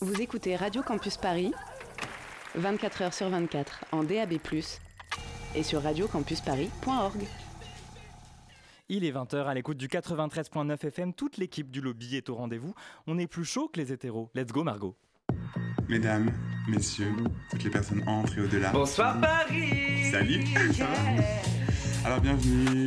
Vous écoutez Radio Campus Paris, 24h sur 24 en DAB+, et sur radiocampusparis.org. Il est 20h à l'écoute du 93.9 FM. Toute l'équipe du lobby est au rendez-vous. On est plus chaud que les hétéros. Let's go, Margot. Mesdames, messieurs, toutes les personnes entrent et au-delà. Bonsoir Paris Salut Alors bienvenue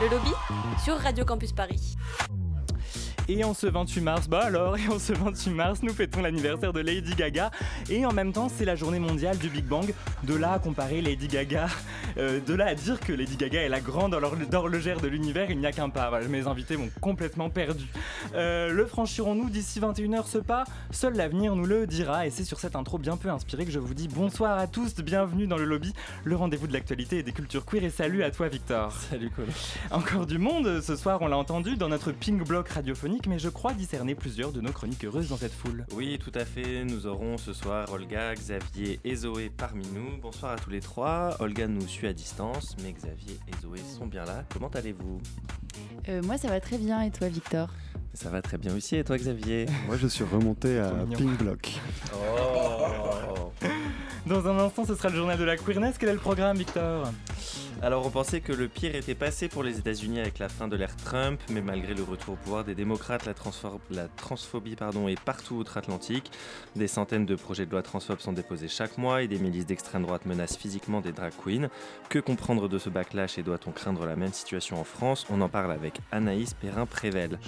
Le lobby sur Radio Campus Paris. Et en ce 28 mars, bah alors, et en ce 28 mars, nous fêtons l'anniversaire de Lady Gaga. Et en même temps, c'est la journée mondiale du Big Bang. De là à comparer Lady Gaga, euh, de là à dire que Lady Gaga est la grande horlogère de l'univers, il n'y a qu'un pas. Voilà, mes invités m'ont complètement perdu. Euh, le franchirons-nous d'ici 21h ce pas Seul l'avenir nous le dira. Et c'est sur cette intro bien peu inspirée que je vous dis bonsoir à tous, bienvenue dans le lobby, le rendez-vous de l'actualité et des cultures queer. Et salut à toi, Victor. Salut, Colin. Encore du monde ce soir, on l'a entendu dans notre ping block radiophonique mais je crois discerner plusieurs de nos chroniques heureuses dans cette foule. Oui, tout à fait. Nous aurons ce soir Olga, Xavier et Zoé parmi nous. Bonsoir à tous les trois. Olga nous suit à distance, mais Xavier et Zoé sont bien là. Comment allez-vous? Euh, Moi, ça va très bien. Et toi, Victor? Ça va très bien aussi. Et toi, Xavier? Moi, je suis remonté à Pink Block. Oh Dans un instant, ce sera le journal de la queerness. Quel est le programme, Victor? Alors on pensait que le pire était passé pour les États-Unis avec la fin de l'ère Trump, mais malgré le retour au pouvoir des démocrates, la, transphobie est partout outre-Atlantique. Des centaines de projets de loi transphobes sont déposés chaque mois et des milices d'extrême droite menacent physiquement des drag queens. Que comprendre de ce backlash et doit-on craindre la même situation en France? On en parle avec Anaïs Perrin-Prével.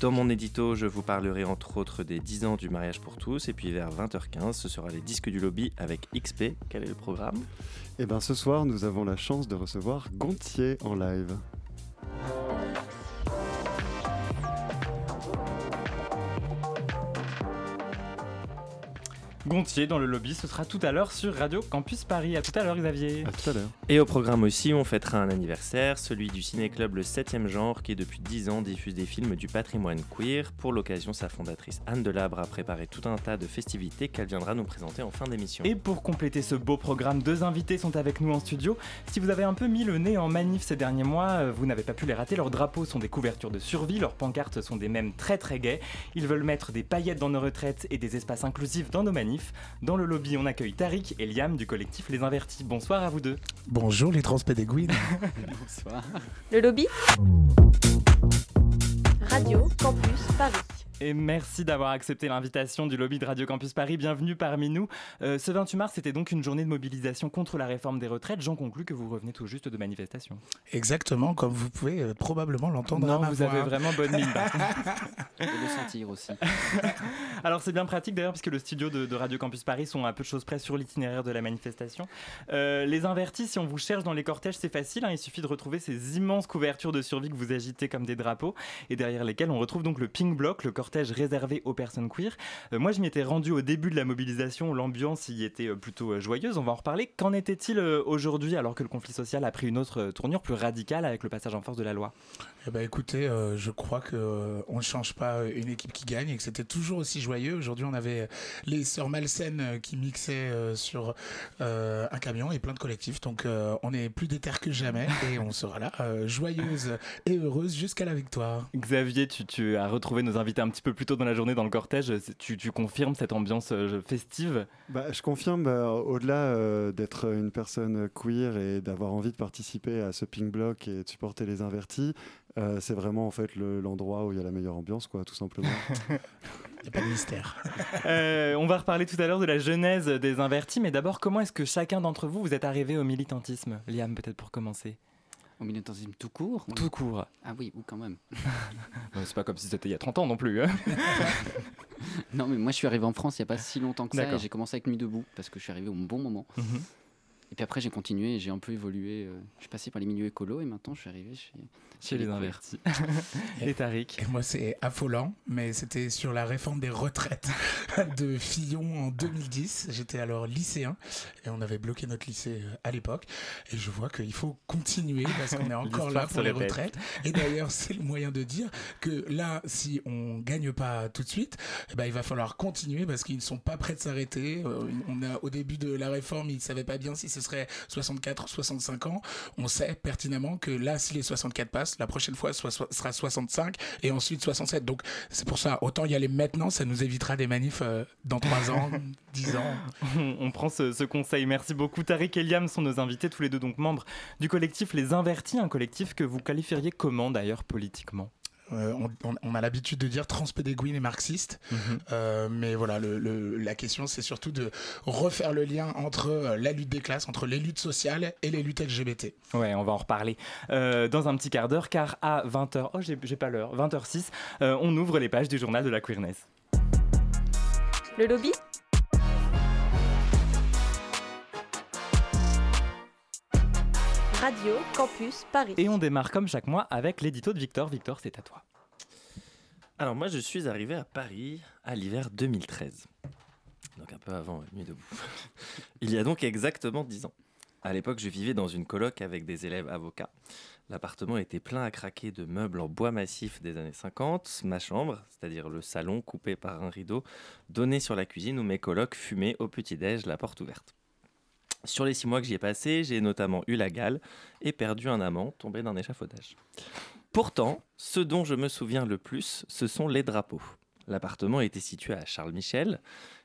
Dans mon édito, je vous parlerai entre autres des 10 ans du mariage pour tous, et puis vers 20h15, ce sera les disques du lobby avec XP. Quel est le programme? Eh bien ce soir, nous avons la chance de recevoir Gontier en live. Gontier dans le lobby. Ce sera tout à l'heure sur Radio Campus Paris. À tout à l'heure, Xavier. À tout à l'heure. Et au programme aussi, on fêtera un anniversaire, celui du Ciné-Club Le 7e Genre, qui depuis 10 ans diffuse des films du patrimoine queer. Pour l'occasion, sa fondatrice Anne Delabre a préparé tout un tas de festivités qu'elle viendra nous présenter en fin d'émission. Et pour compléter ce beau programme, deux invités sont avec nous en studio. Si vous avez un peu mis le nez en manif ces derniers mois, euh, vous n'avez pas pu les rater. Leurs drapeaux sont des couvertures de survie, leurs pancartes sont des mèmes très très gays. Ils veulent mettre des paillettes dans nos retraites et des espaces inclusifs dans nos manifs. Dans le lobby, on accueille Tariq et Liam du collectif Les Invertis. Bonsoir à vous deux. Bonjour les transpédéguines. Bonsoir. Le lobby Radio Campus Paris. Et merci d'avoir accepté l'invitation du lobby de Radio Campus Paris. Bienvenue parmi nous. Euh, ce 28 mars, c'était donc une journée de mobilisation contre la réforme des retraites. J'en conclus que vous revenez tout juste de manifestation. Exactement, comme vous pouvez euh, probablement l'entendre. Non, vous avez vraiment bonne mine. Et le sentir aussi. Alors c'est bien pratique d'ailleurs, puisque le studio de, de, Radio Campus Paris sont à peu de choses près sur l'itinéraire de la manifestation. Euh, les invertis, si on vous cherche dans les cortèges, c'est facile. Hein, il suffit de retrouver ces immenses couvertures de survie que vous agitez comme des drapeaux, et derrière lesquelles on retrouve donc le pink block, le cortège réservé aux personnes queer. Euh, moi, je m'y étais rendu au début de la mobilisation, l'ambiance y était euh, plutôt euh, joyeuse, on va en reparler. Qu'en était-il aujourd'hui alors que le conflit social a pris une autre tournure plus radicale avec le passage en force de la loi? Eh ben, écoutez, je crois que on ne change pas une équipe qui gagne et que c'était toujours aussi joyeux. Aujourd'hui, on avait les sœurs malsaines qui mixaient sur un camion et plein de collectifs. Donc, on est plus déter que jamais et on sera là, joyeuse et heureuse jusqu'à la victoire. Xavier, tu, tu as retrouvé nos invités un petit peu plus tôt dans la journée dans le cortège. Tu, tu confirmes cette ambiance euh, festive? Bah, Je confirme, bah, au-delà euh, d'être une personne queer et d'avoir envie de participer à ce ping block et de supporter les invertis, euh, c'est vraiment en fait l'endroit où il y a la meilleure ambiance, quoi, tout simplement. Il n'y a pas de mystère. on va reparler tout à l'heure de la genèse des invertis, mais d'abord, comment est-ce que chacun d'entre vous, vous êtes arrivé au militantisme? Liam, peut-être pour commencer au militantisme tout court Tout court. Ah oui, ou quand même. c'est pas comme si c'était il y a 30 ans non plus. Hein. non, mais moi je suis arrivé en France il n'y a pas si longtemps que ça et j'ai commencé avec Nuit debout parce que je suis arrivé au bon moment. Mhm. Et puis après, j'ai continué j'ai un peu évolué. euh, je suis passé par les milieux écolos et maintenant, je suis arrivé chez, Chez les invertis. et Tariq Et moi, c'est affolant, mais c'était sur la réforme des retraites de Fillon en 2010. J'étais alors lycéen et on avait bloqué notre lycée euh, à l'époque. Et je vois qu'il faut continuer parce qu'on est encore là pour les répète. retraites. Et d'ailleurs, c'est le moyen de dire que là, si on gagne pas tout de suite, eh ben, il va falloir continuer parce qu'ils ne sont pas prêts de s'arrêter. Euh, On a, au début de la réforme, ils ne savaient pas bien si ce serait 64 ou 65 ans. On sait pertinemment que là, si les 64 passent, la prochaine fois soit- soit- sera 65 et ensuite 67. Donc c'est pour ça, autant y aller maintenant, ça nous évitera des manifs euh, dans 3 ans, 10 ans. on, on prend ce, ce conseil. Merci beaucoup. Tariq et Liam sont nos invités, tous les deux donc membres du collectif Les Invertis, un collectif que vous qualifieriez comment d'ailleurs politiquement? Euh, on, a l'habitude de dire transpédéguine et marxiste, Euh, mais voilà, le- le- la question c'est surtout de refaire le lien entre euh, la lutte des classes, entre les luttes sociales et les luttes LGBT. Ouais, on va en reparler euh, dans un petit quart d'heure, car à 20h, oh j'ai j'ai pas l'heure, 20h06, euh, on ouvre les pages du journal de la queerness. Le lobby? Radio Campus Paris. Et on démarre comme chaque mois avec l'édito de Victor. Victor, c'est à toi. Alors moi je suis arrivé à Paris à l'hiver 2013. Donc un peu avant euh, Nuit debout. Il y a donc exactement 10 ans. À l'époque, je vivais dans une coloc avec des élèves avocats. L'appartement était plein à craquer de meubles en bois massif des années 50. Ma chambre, c'est-à-dire le salon coupé par un rideau, donnait sur la cuisine où mes colocs fumaient au petit-déj, la porte ouverte. Sur les six mois que j'y ai passé, j'ai notamment eu la gale et perdu un amant tombé d'un échafaudage. Pourtant, ce dont je me souviens le plus, ce sont les drapeaux. L'appartement était situé à Charles Michel,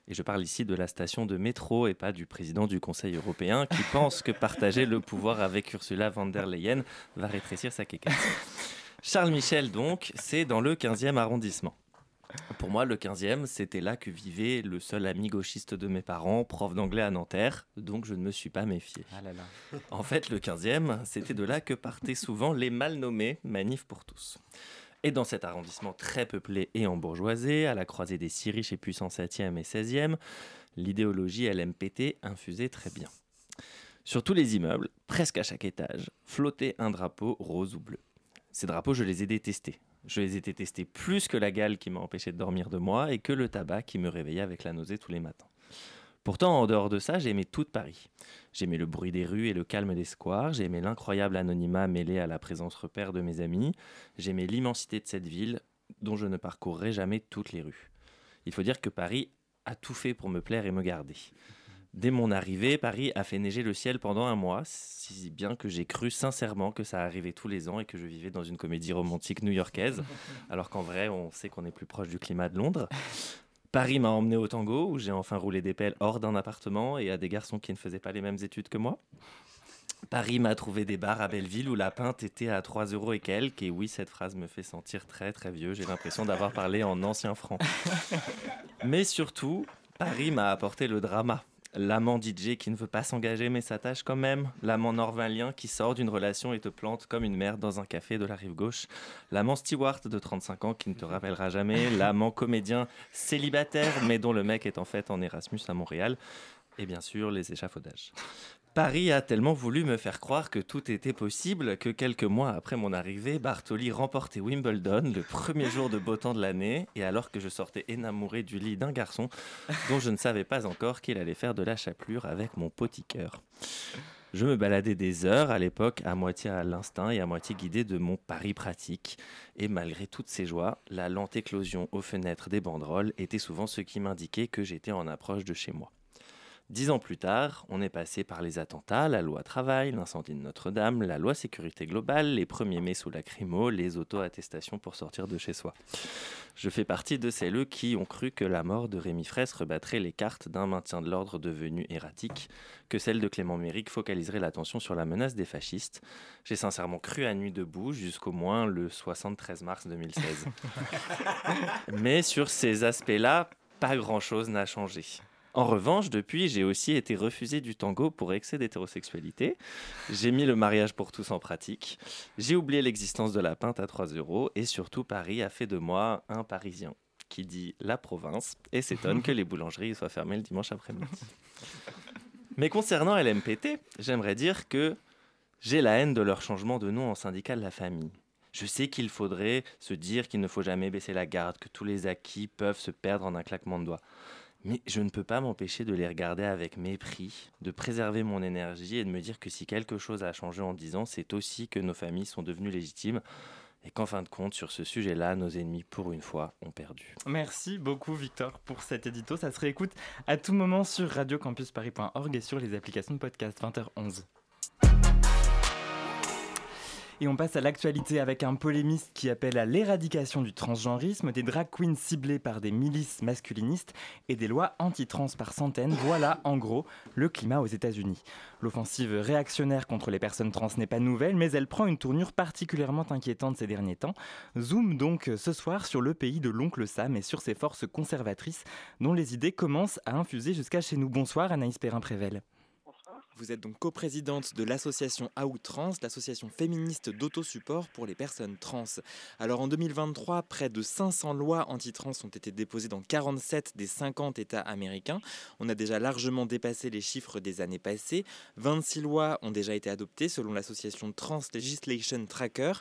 et je parle ici de la station de métro et pas du président du Conseil européen qui pense que partager le pouvoir avec Ursula von der Leyen va rétrécir sa quéquette. Charles Michel, donc, c'est dans le 15e arrondissement. Pour moi, le 15e, c'était là que vivait le seul ami gauchiste de mes parents, prof d'anglais à Nanterre, donc je ne me suis pas méfié. En fait, le 15e, c'était de là que partaient souvent les mal nommés manifs pour tous. Et dans cet arrondissement très peuplé et embourgeoisé, à la croisée des six riches et puissants 7e et 16e, l'idéologie LMPT infusait très bien. Sur tous les immeubles, presque à chaque étage, flottait un drapeau rose ou bleu. Ces drapeaux, je les ai détestés. Je les ai détestés plus que la gale qui m'a empêché de dormir de moi et que le tabac qui me réveillait avec la nausée tous les matins. Pourtant, en dehors de ça, j'aimais toute Paris. J'aimais le bruit des rues et le calme des squares, j'aimais l'incroyable anonymat mêlé à la présence repère de mes amis, j'aimais l'immensité de cette ville dont je ne parcourrai jamais toutes les rues. Il faut dire que Paris a tout fait pour me plaire et me garder. Dès mon arrivée, Paris a fait neiger le ciel pendant un mois, si bien que j'ai cru sincèrement que ça arrivait tous les ans et que je vivais dans une comédie romantique new-yorkaise, alors qu'en vrai, on sait qu'on est plus proche du climat de Londres. Paris m'a emmené au tango, où j'ai enfin roulé des pelles hors d'un appartement et à des garçons qui ne faisaient pas les mêmes études que moi. Paris m'a trouvé des bars à Belleville où la pinte était à 3 euros et quelques. Et oui, cette phrase me fait sentir très très vieux. J'ai l'impression d'avoir parlé en ancien franc. Mais surtout, Paris m'a apporté le drama. L'amant DJ qui ne veut pas s'engager mais s'attache quand même. L'amant norvalien qui sort d'une relation et te plante comme une merde dans un café de la rive gauche. L'amant Stewart de 35 ans qui ne te rappellera jamais. L'amant comédien célibataire mais dont le mec est en fait en Erasmus à Montréal. Et bien sûr, les échafaudages. Paris a tellement voulu me faire croire que tout était possible que quelques mois après mon arrivée, Bartoli remportait Wimbledon le premier jour de beau temps de l'année et alors que je sortais énamouré du lit d'un garçon dont je ne savais pas encore qu'il allait faire de la chapelure avec mon petit cœur. Je me baladais des heures à l'époque à moitié à l'instinct et à moitié guidé de mon pari pratique. Et malgré toutes ces joies, la lente éclosion aux fenêtres des banderoles était souvent ce qui m'indiquait que j'étais en approche de chez moi. Dix ans plus tard, on est passé par les attentats, la loi travail, l'incendie de Notre-Dame, la loi sécurité globale, les premiers mai sous lacrymo, les auto-attestations pour sortir de chez soi. Je fais partie de celles qui ont cru que la mort de Rémi Fraisse rebattrait les cartes d'un maintien de l'ordre devenu erratique, que celle de Clément Méric focaliserait l'attention sur la menace des fascistes. J'ai sincèrement cru à nuit debout jusqu'au moins le 73 mars 2016. Mais sur ces aspects-là, pas grand-chose n'a changé. En revanche, depuis, j'ai aussi été refusé du tango pour excès d'hétérosexualité. J'ai mis le mariage pour tous en pratique. J'ai oublié l'existence de la pinte à 3 euros. Et surtout, Paris a fait de moi un Parisien qui dit la province et s'étonne que les boulangeries soient fermées le dimanche après-midi. Mais concernant LMPT, j'aimerais dire que j'ai la haine de leur changement de nom en syndicat de la famille. Je sais qu'il faudrait se dire qu'il ne faut jamais baisser la garde, que tous les acquis peuvent se perdre en un claquement de doigts. Mais je ne peux pas m'empêcher de les regarder avec mépris, de préserver mon énergie et de me dire que si quelque chose a changé en 10 ans, c'est aussi que nos familles sont devenues légitimes et qu'en fin de compte, sur ce sujet-là, nos ennemis, pour une fois, ont perdu. Merci beaucoup, Victor, pour cet édito. Ça se réécoute à tout moment sur radiocampusparis.org et sur les applications de podcast 20h11. Et on passe à l'actualité avec un polémiste qui appelle à l'éradication du transgenrisme, des drag queens ciblées par des milices masculinistes et des lois anti-trans par centaines. Voilà en gros le climat aux États-Unis. L'offensive réactionnaire contre les personnes trans n'est pas nouvelle, mais elle prend une tournure particulièrement inquiétante ces derniers temps. Zoom donc ce soir sur le pays de l'oncle Sam et sur ses forces conservatrices dont les idées commencent à infuser jusqu'à chez nous. Bonsoir Anaïs Perrin-Prével. Vous êtes donc coprésidente de l'association Trans, l'association féministe d'autosupport pour les personnes trans. Alors en 2023, près de 500 lois anti-trans ont été déposées dans 47 des 50 États américains. On a déjà largement dépassé les chiffres des années passées. 26 lois ont déjà été adoptées selon l'association Trans Legislation Tracker.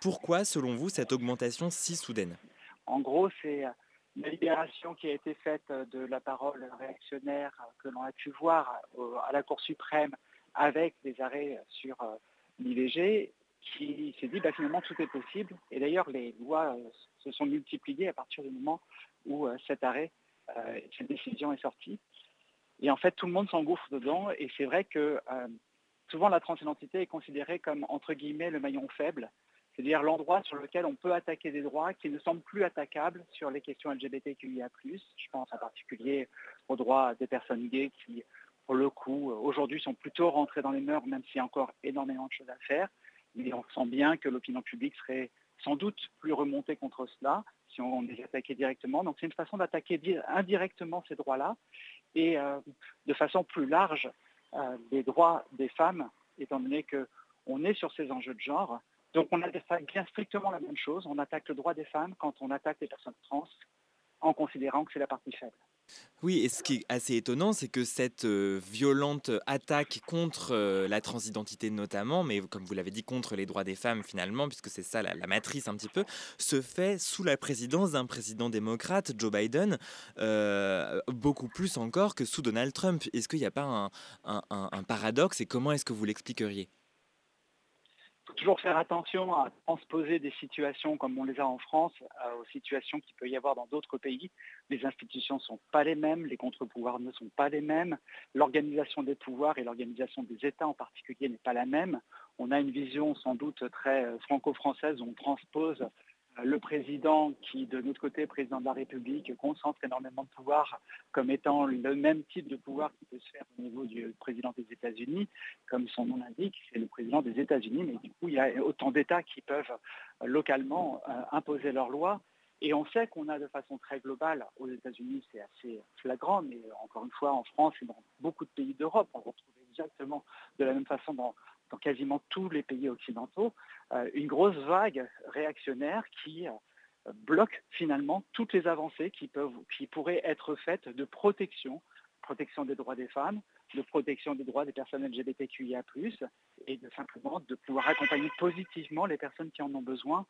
Pourquoi, selon vous, cette augmentation si soudaine? En gros, c'est la libération qui a été faite de la parole réactionnaire que l'on a pu voir à la Cour suprême avec des arrêts sur euh, l'IVG, qui s'est dit bah, finalement tout est possible. Et d'ailleurs les lois euh, se sont multipliées à partir du moment où euh, cet arrêt, cette décision est sortie. Et en fait tout le monde s'engouffre dedans et c'est vrai que souvent la transidentité est considérée comme entre guillemets le maillon faible c'est-à-dire l'endroit sur lequel on peut attaquer des droits qui ne semblent plus attaquables sur les questions LGBTQIA+. Je pense en particulier aux droits des personnes gays qui, pour le coup, aujourd'hui sont plutôt rentrés dans les mœurs, même s'il y a encore énormément de choses à faire. Mais on sent bien que l'opinion publique serait sans doute plus remontée contre cela si on les attaquait directement. Donc c'est une façon d'attaquer indirectement ces droits-là et euh, de façon plus large euh, les droits des femmes, étant donné qu'on est sur ces enjeux de genre donc on attaque bien strictement la même chose. On attaque le droit des femmes quand on attaque les personnes trans en considérant que c'est la partie faible. Oui, et ce qui est assez étonnant, c'est que cette euh, violente attaque contre euh, la transidentité notamment, mais comme vous l'avez dit, contre les droits des femmes finalement, puisque c'est ça la, matrice un petit peu, se fait sous la présidence d'un président démocrate, Joe Biden, euh, beaucoup plus encore que sous Donald Trump. Est-ce qu'il n'y a pas un paradoxe et comment est-ce que vous l'expliqueriez? Toujours faire attention à transposer des situations comme on les a en France euh, aux situations qu'il peut y avoir dans d'autres pays. Les institutions ne sont pas les mêmes, les contre-pouvoirs ne sont pas les mêmes, l'organisation des pouvoirs et l'organisation des États en particulier n'est pas la même. On a une vision sans doute très euh, franco-française où on transpose le président qui, de notre côté, président de la République, concentre énormément de pouvoir comme étant le même type de pouvoir qui peut se faire au niveau du président des États-Unis, comme son nom l'indique, c'est le président des États-Unis, mais du coup, il y a autant d'États qui peuvent euh, localement euh, imposer leurs lois. Et on sait qu'on a de façon très globale, aux États-Unis c'est assez flagrant, mais encore une fois en France et dans beaucoup de pays d'Europe, on retrouve exactement de la même façon dans, dans quasiment tous les pays occidentaux, euh, une grosse vague réactionnaire qui euh, bloque finalement toutes les avancées qui, peuvent, qui pourraient être faites de protection, protection des droits des femmes, de protection des droits des personnes LGBTQIA+, et de simplement de pouvoir accompagner positivement les personnes qui en ont besoin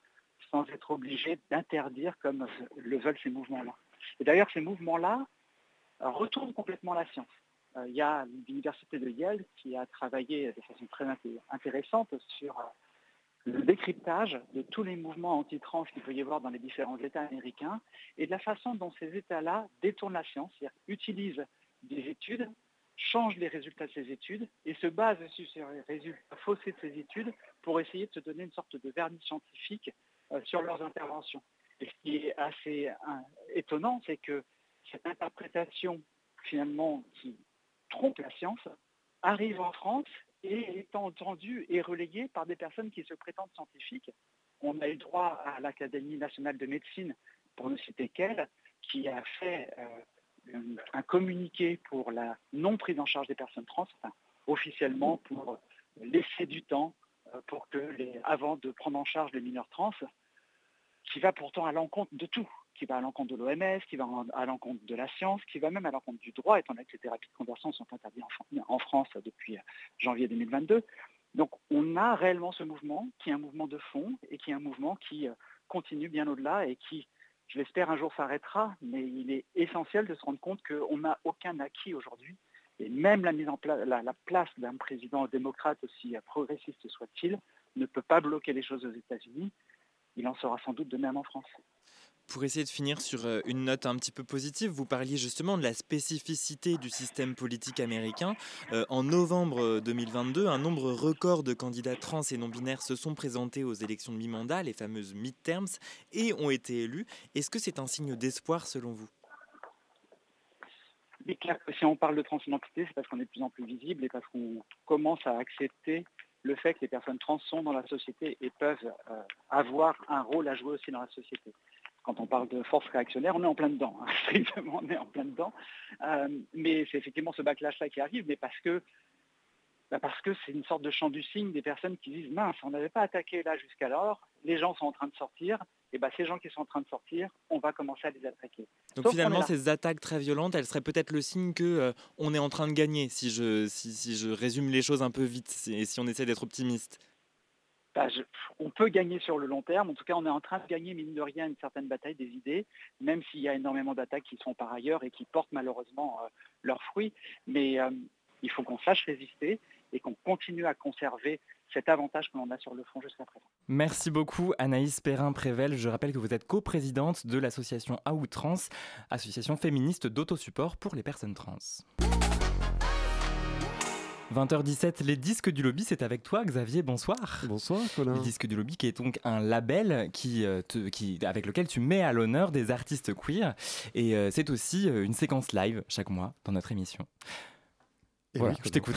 sans être obligé d'interdire comme le veulent ces mouvements-là. Et d'ailleurs, ces mouvements-là retournent complètement la science. Euh, il y a l'université de Yale qui a travaillé de façon très intéressante sur euh, le décryptage de tous les mouvements anti-trans qu'il peut y avoir dans les différents États américains et de la façon dont ces États-là détournent la science, c'est-à-dire utilisent des études, changent les résultats de ces études et se basent sur les résultats faussés de ces études pour essayer de se donner une sorte de vernis scientifique euh, sur leurs interventions. Et ce qui est assez étonnant, c'est que cette interprétation finalement qui trompe la science, arrive en France et est entendu et relayé par des personnes qui se prétendent scientifiques. On a eu droit à l'Académie nationale de médecine, pour ne citer qu'elle, qui a fait euh, un communiqué pour la non prise en charge des personnes trans, officiellement pour laisser du temps euh, avant de prendre en charge les mineurs trans, qui va pourtant à l'encontre de tout. Qui va à l'encontre de l'OMS, qui va à l'encontre de la science, qui va même à l'encontre du droit, étant donné que les thérapies de conversion sont interdites en, France depuis janvier 2022. Donc on a réellement ce mouvement qui est un mouvement de fond et qui est un mouvement qui continue bien au-delà et qui, je l'espère, un jour s'arrêtera, mais il est essentiel de se rendre compte qu'on n'a aucun acquis aujourd'hui. Et même la mise en place, la, place d'un président démocrate, aussi progressiste soit-il, ne peut pas bloquer les choses aux États-Unis. Il en sera sans doute de même en France. Pour essayer de finir sur euh, une note un petit peu positive, vous parliez justement de la spécificité du système politique américain. Euh, en novembre 2022, un nombre record de candidats trans et non-binaires se sont présentés aux élections de mi-mandat, les fameuses midterms, et ont été élus. Est-ce que c'est un signe d'espoir selon vous? Clair que si on parle de transidentité, c'est parce qu'on est de plus en plus visible et parce qu'on commence à accepter le fait que les personnes trans sont dans la société et peuvent euh, avoir un rôle à jouer aussi dans la société quand on parle de force réactionnaire, on est en plein dedans, hein, strictement, on est en plein dedans. Euh, mais c'est effectivement ce backlash-là qui arrive, mais parce que bah, parce que c'est une sorte de champ du signe des personnes qui disent mince, on n'avait pas attaqué là jusqu'alors, les gens sont en train de sortir, et bah, ces gens qui sont en train de sortir, on va commencer à les attaquer. Donc finalement, ces attaques très violentes, elles seraient peut-être le signe que euh, on est en train de gagner, si je, si, si je résume les choses un peu vite, et si on essaie d'être optimiste. Bah, on peut gagner sur le long terme. En tout cas, on est en train de gagner, mine de rien, une certaine bataille des idées, même s'il y a énormément d'attaques qui sont par ailleurs et qui portent malheureusement euh, leurs fruits. Mais euh, il faut qu'on sache résister et qu'on continue à conserver cet avantage que l'on a sur le front jusqu'à présent. Merci beaucoup Anaïs Perrin-Prével. Je rappelle que vous êtes coprésidente de l'association À Outrance, association féministe d'autosupport pour les personnes trans. 20h17, les disques du lobby, c'est avec toi Xavier, bonsoir. Bonsoir Colin. Les disques du lobby qui est donc un label qui, euh, qui, avec lequel tu mets à l'honneur des artistes queer et euh, c'est aussi euh, une séquence live chaque mois dans notre émission. Et voilà, je t'écoute.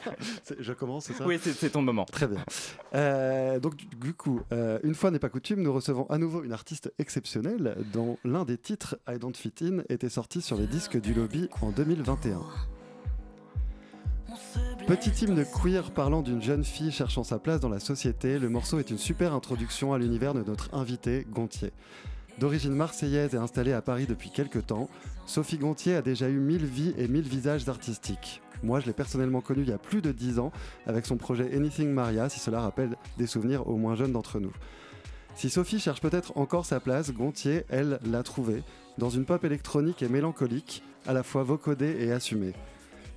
je commence, c'est ça? Oui, c'est ton moment. Très bien. donc, du coup, une fois n'est pas coutume, nous recevons à nouveau une artiste exceptionnelle dont l'un des titres, I Don't Fit In, était sorti sur les disques du lobby en 2021. Petit hymne queer parlant d'une jeune fille cherchant sa place dans la société, le morceau est une super introduction à l'univers de notre invité, Gontier. D'origine marseillaise et installée à Paris depuis quelques temps, Sophie Gontier a déjà eu mille vies et mille visages artistiques. Moi, je l'ai personnellement connue il y a plus de dix ans avec son projet Anything Maria, si cela rappelle des souvenirs aux moins jeunes d'entre nous. Si Sophie cherche peut-être encore sa place, Gontier, elle, l'a trouvée, dans une pop électronique et mélancolique, à la fois vocodée et assumée.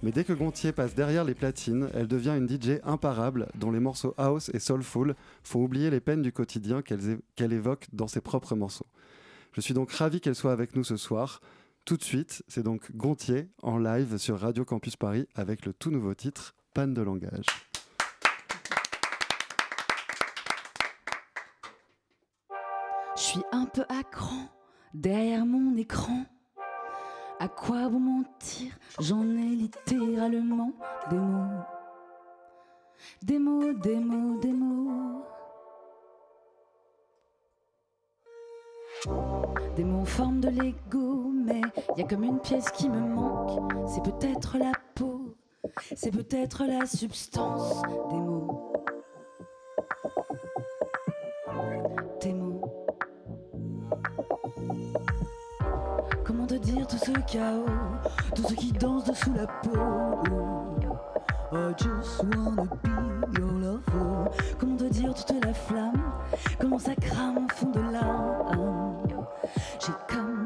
Mais dès que Gontier passe derrière les platines, elle devient une DJ imparable dont les morceaux house et soulful font oublier les peines du quotidien qu'elle évoque dans ses propres morceaux. Je suis donc ravi qu'elle soit avec nous ce soir. Tout de suite, c'est donc Gontier en live sur Radio Campus Paris avec le tout nouveau titre Panne de langage. Je suis un peu à cran derrière mon écran. À quoi vous mentir? J'en ai littéralement des mots. Des mots, des mots, des mots. Des mots en forme de Lego, mais y a comme une pièce qui me manque. C'est peut-être la peau, c'est peut-être la substance des mots. Ce chaos, tout ce qui danse dessous la peau I just wanna be your lover. Comment te dire toute la flamme, comment ça crame au fond de l'âme? J'ai comme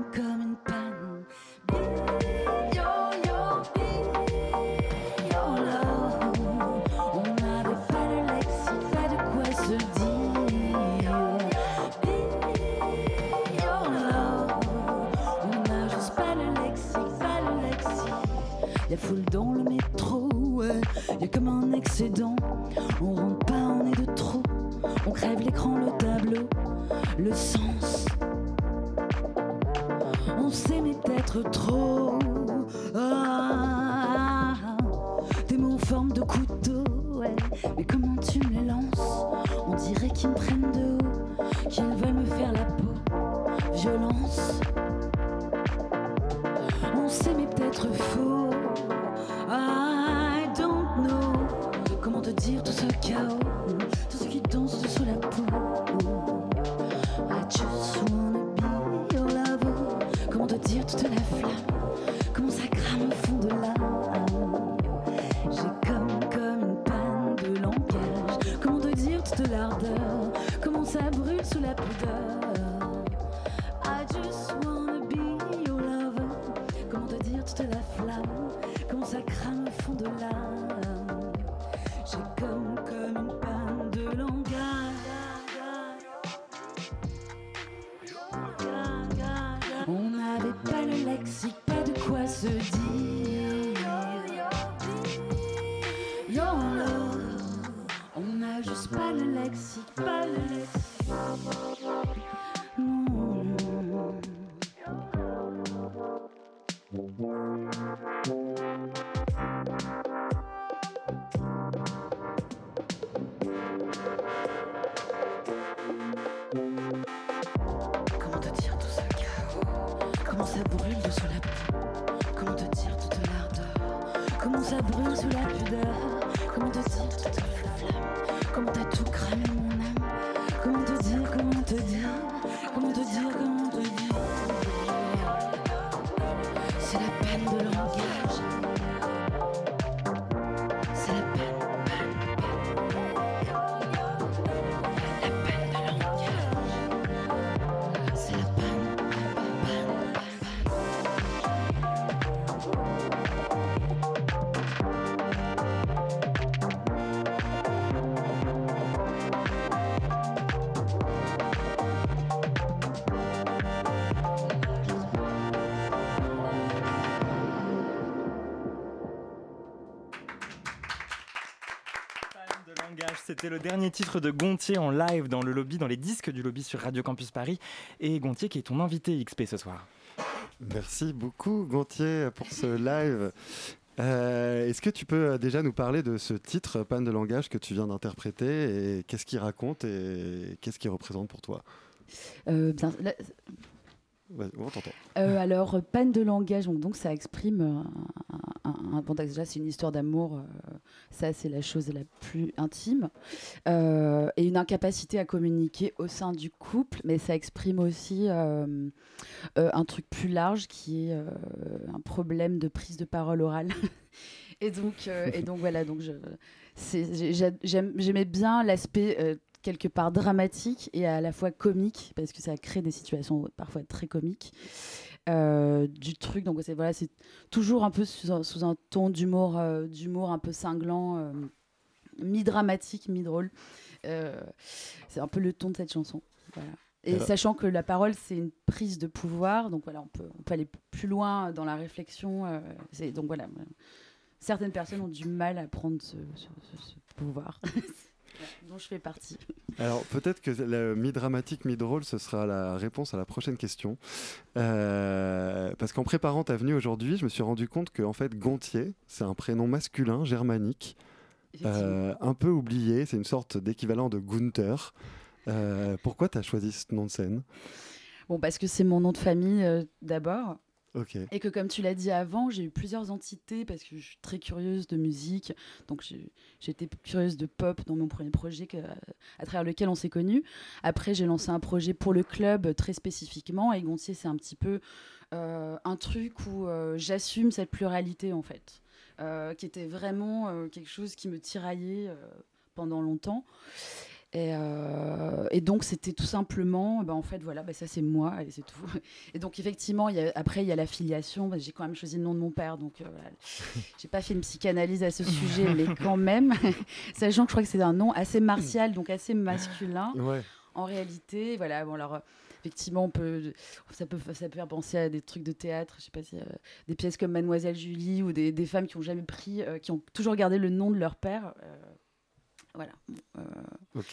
dans le métro, ouais. Y'a comme un excédent. On rentre pas, on est de trop. On crève l'écran, le tableau, le sens. On s'aimait peut-être trop. Ah, des mots en forme de couteau, brûle sous la pudeur C'était le dernier titre de Gontier en live dans le lobby, dans les disques du lobby sur Radio Campus Paris. Et Gontier qui est ton invité XP ce soir. Merci beaucoup, Gontier, pour ce live. Euh, Est-ce que tu peux déjà nous parler de ce titre, Panne de langage, que tu viens d'interpréter et qu'est-ce qu'il raconte et qu'est-ce qu'il représente pour toi? Euh, bien, là, Ouais, on t'entend. Euh, alors, euh, panne de langage, donc, donc ça exprime euh, un, un- un- bon, déjà c'est une histoire d'amour, euh, ça c'est la chose la plus intime, Euh, et une incapacité à communiquer au sein du couple, mais ça exprime aussi euh, un truc plus large qui est un problème de prise de parole orale. et donc, et donc voilà, donc j'aimais bien l'aspect quelque part dramatique et à la fois comique parce que ça crée des situations parfois très comiques euh, du truc. Donc c'est voilà c'est toujours un peu sous un, sous un ton d'humour euh, d'humour un peu cinglant euh, mi dramatique mi drôle Euh, c'est un peu le ton de cette chanson. Voilà. Et sachant que la parole c'est une prise de pouvoir donc voilà on peut on peut aller plus loin dans la réflexion donc voilà certaines personnes ont du mal à prendre ce, ce- ce- ce pouvoir dont je fais partie. Alors peut-être que le mi-dramatique, mi-drôle, ce sera la réponse à la prochaine question. Euh, parce qu'en préparant ta venue aujourd'hui, je me suis rendu compte que en fait, Gontier, c'est un prénom masculin germanique, euh, un peu oublié, c'est une sorte d'équivalent de Gunther. Euh, pourquoi tu as choisi ce nom de scène? Bon, parce que c'est mon nom de famille d'abord. Et que comme tu l'as dit avant, j'ai eu plusieurs entités parce que je suis très curieuse de musique. Donc j'étais curieuse de pop dans mon premier projet à travers lequel on s'est connus. Après, j'ai lancé un projet pour le club très spécifiquement. Et Gontier, c'est un petit peu euh, un truc où euh, j'assume cette pluralité en fait. Euh, qui était vraiment quelque chose qui me tiraillait pendant longtemps. Et, euh, et donc c'était tout simplement, bah, en fait voilà, bah, ça c'est moi et c'est tout. Et donc effectivement, il y a- après il y a la filiation, bah, j'ai quand même choisi le nom de mon père, donc euh, voilà. j'ai pas fait une psychanalyse à ce sujet, mais quand même, sachant que je crois que c'est un nom assez martial, donc assez masculin. Ouais. En réalité, voilà, bon alors. Effectivement, on peut, ça, peut, ça peut faire penser à des trucs de théâtre, je sais pas si euh, des pièces comme Mademoiselle Julie ou des, des femmes qui ont jamais pris, euh, qui ont toujours gardé le nom de leur père. euh, voilà. Euh,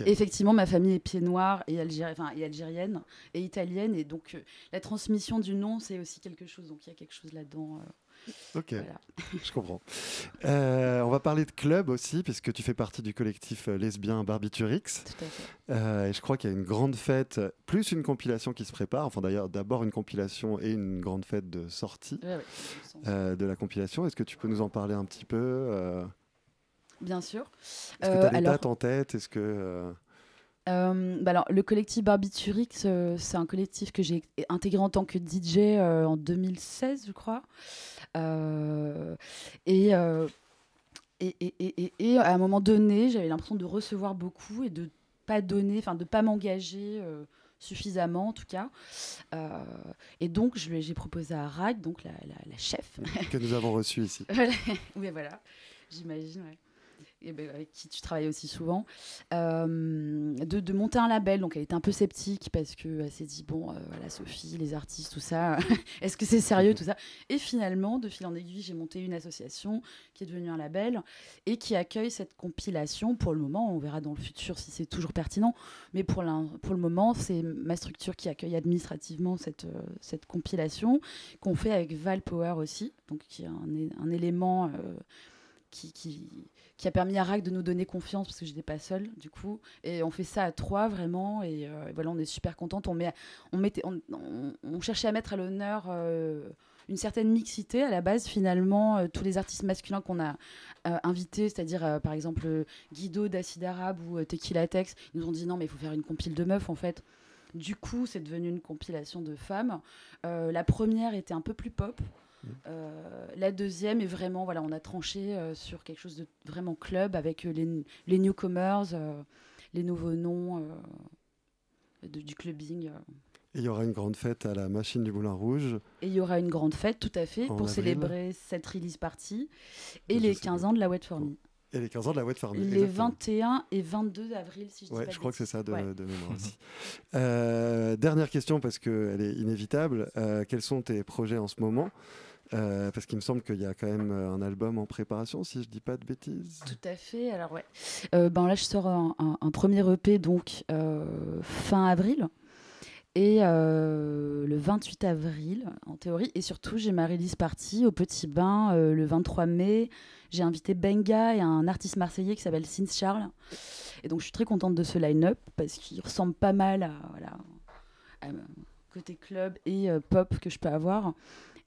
Effectivement, ma famille est pied noir et, algéri- enfin, et algérienne et italienne. Et donc, euh, la transmission du nom, c'est aussi quelque chose. Donc, il y a quelque chose là-dedans. euh, Ok, voilà. je comprends. On va parler de club aussi, puisque tu fais partie du collectif lesbien Barbiturix. Tout à fait. Et je crois qu'il y a une grande fête, plus une compilation qui se prépare. Enfin, d'ailleurs, d'abord une compilation et une grande fête de sortie Ouais, ouais, de la compilation. Est-ce que tu peux nous en parler un petit peu Bien sûr. Est-ce que Euh, tu as des alors- dates en tête? Est-ce que. euh, Euh, bah alors, le collectif Barbiturix, euh, c'est un collectif que j'ai intégré en tant que DJ euh, en 2016, je crois. Euh, et, euh, et, et, et, et à un moment donné, j'avais l'impression de recevoir beaucoup et de pas donner, enfin de pas m'engager euh, suffisamment en tout cas. Euh, et donc, j'ai proposé à Rag, donc la, la, la chef. Que nous avons reçu ici. Oui, voilà, j'imagine, ouais. Et ben, avec qui tu travailles aussi souvent, euh, de, monter un label. Donc elle était un peu sceptique parce qu'elle s'est dit, bon, euh, voilà, Sophie, les artistes, tout ça, est-ce que c'est sérieux, tout ça? Et finalement, de fil en aiguille, j'ai monté une association qui est devenue un label et qui accueille cette compilation. Pour le moment, on verra dans le futur si c'est toujours pertinent, mais pour, pour le moment, c'est ma structure qui accueille administrativement cette, euh, cette compilation qu'on fait avec Val Power aussi, donc qui est un, un élément euh, qui, qui, qui a permis à RAC de nous donner confiance parce que je n'étais pas seule du coup. Et on fait ça à trois vraiment et, euh, et voilà, on est super contente. On, met, on, mettait, on, on- on cherchait à mettre à l'honneur euh, une certaine mixité à la base finalement. euh, tous les artistes masculins qu'on a invités, c'est-à-dire par exemple Guido d'Acide Arabe ou Tequila Tex, ils nous ont dit non mais il faut faire une compile de meufs en fait. Du coup, c'est devenu une compilation de femmes. La première était un peu plus pop. Euh, la deuxième est vraiment, voilà, on a tranché euh, sur quelque chose de vraiment club avec euh, les, les newcomers, euh, les nouveaux noms euh, de- du clubbing. euh. Et il y aura une grande fête à la machine du Moulin Rouge. Et il y aura une grande fête, tout à fait, En pour avril. célébrer cette release party et Je les sais 15 ans de la Wet For Me. Et les 15 ans de la Wet Farm. Les 21 et 22 avril, si je dis Ouais, pas je crois que c'est ça de. Ouais. de mémoire aussi. Euh, dernière question, parce qu'elle est inévitable. Euh, quels sont tes projets en ce moment? Euh, Parce qu'il me semble qu'il y a quand même euh, un album en préparation, si je dis pas de bêtises. Tout à fait. Alors ouais. Euh, ben là, je sors un, premier EP donc fin avril et le 28 avril en théorie. Et surtout, j'ai ma release party au Petit Bain le 23 mai. J'ai invité Benga et un artiste marseillais qui s'appelle Sins Charles. Et donc, je suis très contente de ce line-up parce qu'il ressemble pas mal à voilà à, côté club et pop que je peux avoir.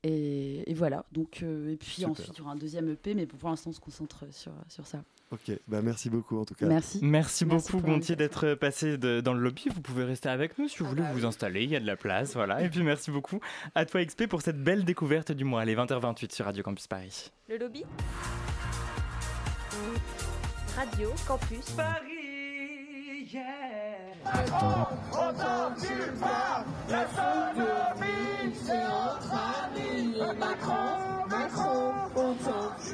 Et, et voilà. Donc, euh, et puis Super. ensuite, il y aura un deuxième EP, mais pour l'instant, on se concentre sur, sur ça. Ok, bah merci beaucoup en tout cas. Merci. Merci Merci beaucoup Gontier d'être passé de- dans le lobby. Vous pouvez rester avec nous si vous voulez vous installer, il y a de la place, voilà. Et puis merci beaucoup à toi XP pour cette belle découverte du mois. Allez, 20h28 sur Radio Campus Paris. Le lobby Radio Campus Paris.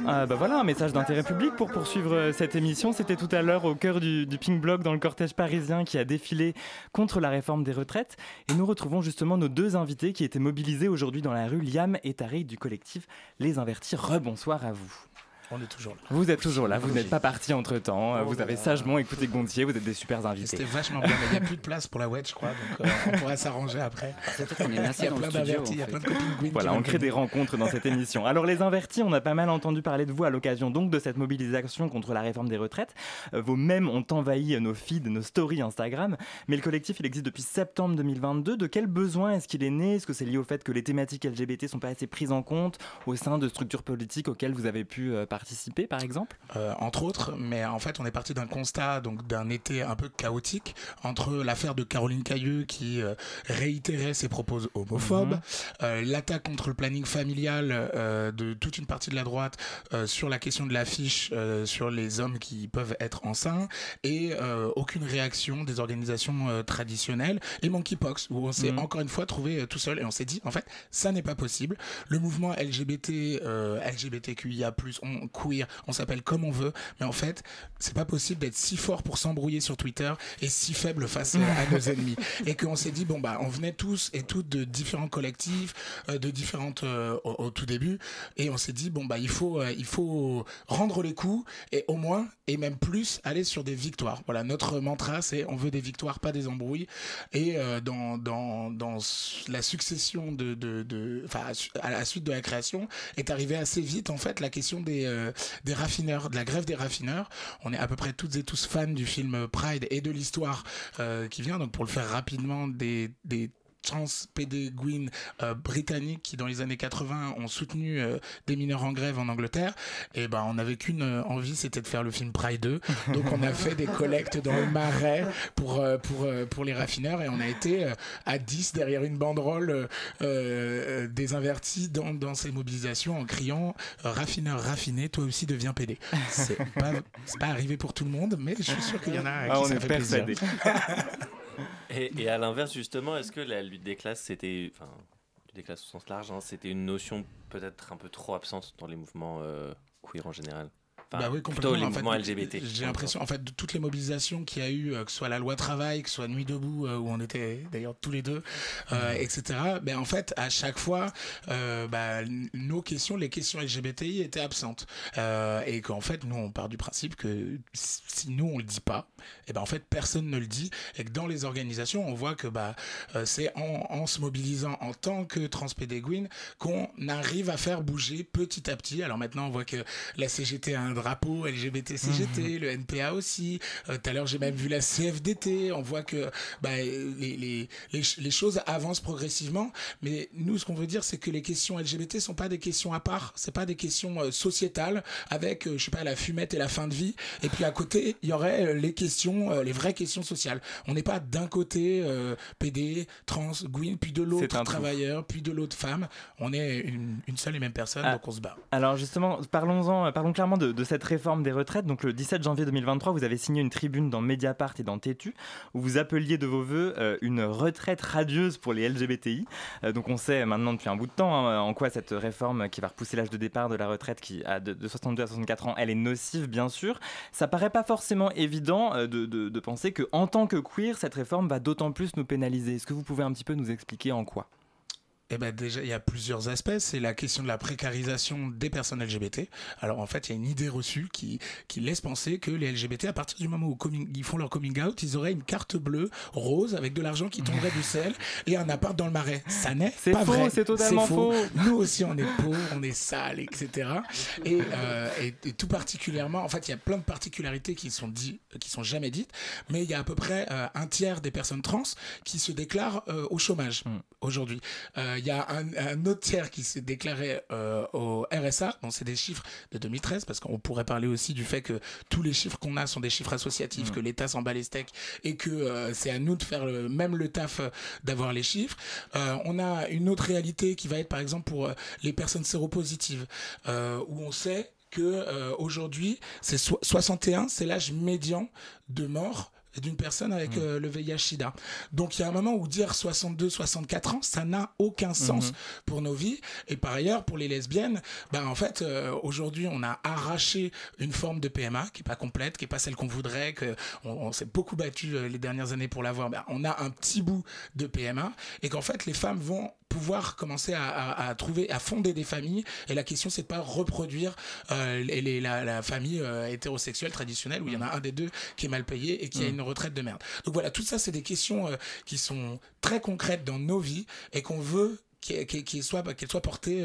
Ah bah voilà, un message d'intérêt public pour poursuivre euh, cette émission. C'était tout à l'heure au cœur du, du Pink Block dans le cortège parisien qui a défilé contre la réforme des retraites. Et nous retrouvons justement nos deux invités qui étaient mobilisés aujourd'hui dans la rue Liam et Tariq du collectif Les Invertis. Rebonsoir à vous. On est toujours là. Vous êtes toujours là, vous n'êtes pas parti entre temps. Oh vous avez là. sagement écouté Gontier, vous êtes des super invités. C'était vachement bien, mais il n'y a plus de place pour la wedge, je crois, donc euh, on pourrait s'arranger après. qu'on est Il y a dans plein studio, d'avertis, en il y a fait. plein de copines Voilà, on crée des rencontres dans cette émission. Alors les invertis, on a pas mal entendu parler de vous à l'occasion donc de cette mobilisation contre la réforme des retraites. Euh, vos mèmes ont envahi nos feeds, nos stories Instagram, mais le collectif il existe depuis septembre 2022. De quel besoin est-ce qu'il est né? Est-ce que c'est lié au fait que les thématiques LGBT sont pas assez prises en compte au sein de structures politiques auxquelles vous avez pu euh, participer par exemple Euh, entre autres, mais en fait, on est parti d'un constat, donc d'un été un peu chaotique entre l'affaire de Caroline Cailleux qui euh, réitérait ses propos homophobes, Mhm. euh, l'attaque contre le planning familial euh, de toute une partie de la droite sur la question de l'affiche sur les hommes qui peuvent être enceints et aucune réaction des organisations traditionnelles et Monkeypox où on s'est Mhm. encore une fois trouvé tout seul et on s'est dit en fait ça n'est pas possible. Le mouvement LGBT, LGBTQIA+, on queer, on s'appelle comme on veut, mais en fait c'est pas possible d'être si fort pour s'embrouiller sur Twitter et si faible face à nos ennemis. Et qu'on s'est dit bon bah on venait tous et toutes de différents collectifs, euh, de différentes euh, au, tout début, et on s'est dit bon bah il faut euh, il faut rendre les coups et au moins et même plus aller sur des victoires. Voilà notre mantra c'est on veut des victoires pas des embrouilles et dans dans dans la succession de de à la suite de la création est arrivée assez vite en fait la question des euh, des raffineurs de la grève des raffineurs. On est à peu près toutes et tous fans du film Pride et de l'histoire euh, qui vient donc pour le faire rapidement des des trans, PD, Gwyn euh, britanniques qui, dans les années 80, ont soutenu euh, des mineurs en grève en Angleterre, et ben on n'avait qu'une euh, envie, c'était de faire le film Pride 2. Donc on a fait des collectes dans le marais pour, euh, pour, euh, pour les raffineurs et on a été euh, à 10 derrière une banderole euh, euh, des invertis dans, dans ces mobilisations en criant Raffineur raffiné, toi aussi deviens PD. C'est pas, c'est pas arrivé pour tout le monde, mais je suis sûr qu'il y en a à qui Ah, on ça est fait plaisir. Et, et à l'inverse, justement, est-ce que la lutte des classes, c'était. Enfin, lutte des classes au sens large, hein, c'était une notion peut-être un peu trop absente dans les mouvements euh, queer en général? Enfin, Bah oui, plutôt complètement. les En fait, mouvements LGBT. J'ai l'impression, en fait, de toutes les mobilisations qu'il y a eu, euh, que ce soit la loi travail, que ce soit Nuit debout, euh, où on était d'ailleurs tous les deux, euh, etc. Ben en fait, à chaque fois, euh, bah, nos questions, les questions LGBTI étaient absentes, Euh, et qu'en fait, nous, on part du principe que si si nous on le dit pas, et ben en fait, personne ne le dit, et que dans les organisations, on voit que bah, euh, c'est en, en se mobilisant en tant que transpédéguine qu'on arrive à faire bouger petit à petit. Alors maintenant, on voit que la CGT a un drapeau LGBT-CGT, le NPA aussi. Euh, Tout à l'heure, j'ai même vu la CFDT. On voit que bah, les, les, les, ch- les choses avancent progressivement. Mais nous, ce qu'on veut dire, c'est que les questions LGBT sont pas des questions à part. C'est pas des questions euh, sociétales avec, euh, je sais pas, la fumette et la fin de vie. Et puis à côté, il y aurait les questions, euh, les vraies questions sociales. On n'est pas d'un côté euh, PD, trans, Gwyn, puis de l'autre travailleur, puis de l'autre femme. On est une, une seule et même personne, Ah. donc on se bat. Alors justement, parlons-en, parlons clairement de, de cette réforme des retraites. Donc le 17 janvier 2023, vous avez signé une tribune dans Mediapart et dans Tétu où vous appeliez de vos voeux euh, une retraite radieuse pour les LGBTI. Euh, donc on sait maintenant depuis un bout de temps hein, en quoi cette réforme qui va repousser l'âge de départ de la retraite qui a de, de 62 à 64 ans, elle est nocive bien sûr. Ça paraît pas forcément évident euh, de, de- de penser que en tant que queer, cette réforme va d'autant plus nous pénaliser. Est-ce que vous pouvez un petit peu nous expliquer en quoi? Eh ben déjà, il y a plusieurs aspects. C'est la question de la précarisation des personnes LGBT. Alors en fait, il y a une idée reçue qui, qui laisse penser que les LGBT, à partir du moment où coming- ils font leur coming out, ils auraient une carte bleue rose avec de l'argent qui tomberait du ciel et un appart dans le marais. Ça n'est pas faux, vrai. c'est totalement faux. Nous aussi, on est pauvres, on est sales, etc. Et, euh, et- et tout particulièrement, en fait, il y a plein de particularités qui sont dit, qui sont jamais dites, mais il y a à peu près euh, un tiers des personnes trans qui se déclarent euh, au chômage aujourd'hui. Euh, Il y a un, un autre tiers qui s'est déclaré euh, au RSA. Bon, c'est des chiffres de 2013 parce qu'on pourrait parler aussi du fait que tous les chiffres qu'on a sont des chiffres associatifs, que l'État s'en bat les steaks et que euh, c'est à nous de faire le, même le taf euh, d'avoir les chiffres. Euh, on a une autre réalité qui va être par exemple pour euh, les personnes séropositives euh, où on sait que euh, aujourd'hui c'est so- 61, c'est l'âge médian de mort d'une personne avec euh, le VIH/SIDA. Donc il y a un moment où dire 62, 64 ans, ça n'a aucun sens Mhm. pour nos vies. Et par ailleurs, pour les lesbiennes, ben en fait, euh, aujourd'hui, on a arraché une forme de PMA qui est pas complète, qui est pas celle qu'on voudrait, que on, on s'est beaucoup battu euh, les dernières années pour l'avoir. Ben, on a un petit bout de PMA et qu'en fait, les femmes vont pouvoir commencer à, à- à trouver, à fonder des familles. Et la question, c'est de pas reproduire euh, les- la, la famille euh, hétérosexuelle traditionnelle où il y en a un des deux qui est mal payé et qui a Mm. une retraite de merde. Donc voilà, tout ça, c'est des questions euh, qui sont très concrètes dans nos vies et qu'on veut qu'elles soient, qu'elles soient portées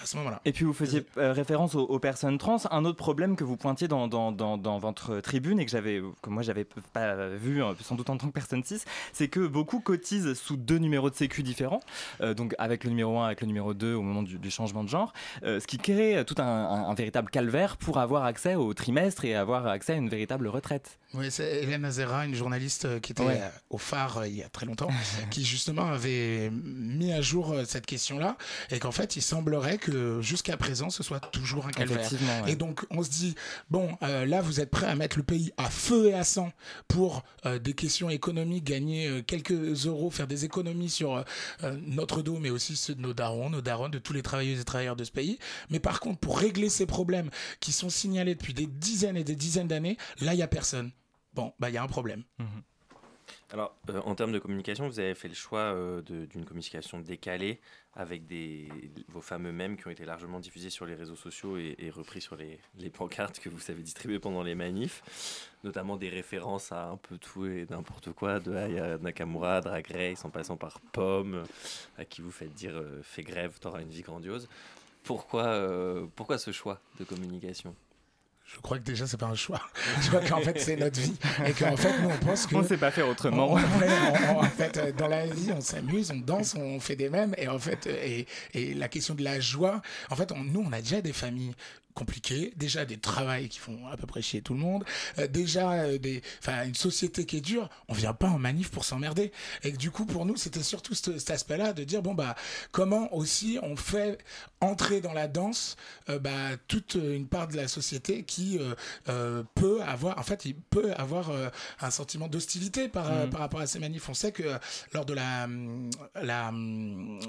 à ce moment-là. Et puis vous faisiez euh, référence aux, aux personnes trans. Un autre problème que vous pointiez dans, dans, dans, dans votre tribune et que j'avais, que moi j'avais pas vu, euh, sans doute en tant que personne cis, c'est que beaucoup cotisent sous deux numéros de sécu différents, euh, donc avec le numéro 1, avec le numéro 2 au moment du, du changement de genre, euh, ce qui crée tout un, un- un véritable calvaire pour avoir accès au trimestre et avoir accès à une véritable retraite. Oui, c'est Hélène Azera, une journaliste qui était Ouais. au phare euh, il y a très longtemps, qui justement avait mis à jour euh, cette question-là, et qu'en fait, il semblerait que jusqu'à présent, ce soit toujours un calvaire. Ouais. Et donc, on se dit, bon, euh, là, vous êtes prêt à mettre le pays à feu et à sang pour euh, des questions économiques, gagner euh, quelques euros, faire des économies sur notre dos, mais aussi ceux de nos darons, nos darons, de tous les travailleuses et travailleurs de ce pays. Mais par contre, pour régler ces problèmes qui sont signalés depuis des dizaines et des dizaines d'années, là, il n'y a personne. Bon, bah, il y a un problème. Alors, euh, en termes de communication, vous avez fait le choix euh, d'une communication décalée avec vos fameux mèmes qui ont été largement diffusés sur les réseaux sociaux et, repris sur les, pancartes que vous avez distribuées pendant les manifs, notamment des références à un peu tout et n'importe quoi, de Aya Nakamura, Drag Race, en passant par Pomme, à qui vous faites dire euh, fais grève, t'auras une vie grandiose. Pourquoi, euh, pourquoi ce choix de communication? Je crois que déjà c'est pas un choix. Je crois qu'en fait c'est notre vie et qu'en fait nous on pense que on sait pas faire autrement. en fait, dans la vie on s'amuse, on danse, on fait des mêmes et en fait et, et la question de la joie, en fait nous on a déjà des familles compliqué, déjà des travails qui font à peu près chier tout le monde, euh, déjà euh, des, une société qui est dure, on vient pas en manif pour s'emmerder. Et du coup pour nous c'était surtout cet, aspect-là de dire bon bah comment aussi on fait entrer dans la danse euh, bah, toute une part de la société qui peut avoir, en fait il peut avoir un sentiment d'hostilité par, mmh. par rapport à ces manifs. On sait que lors de la, la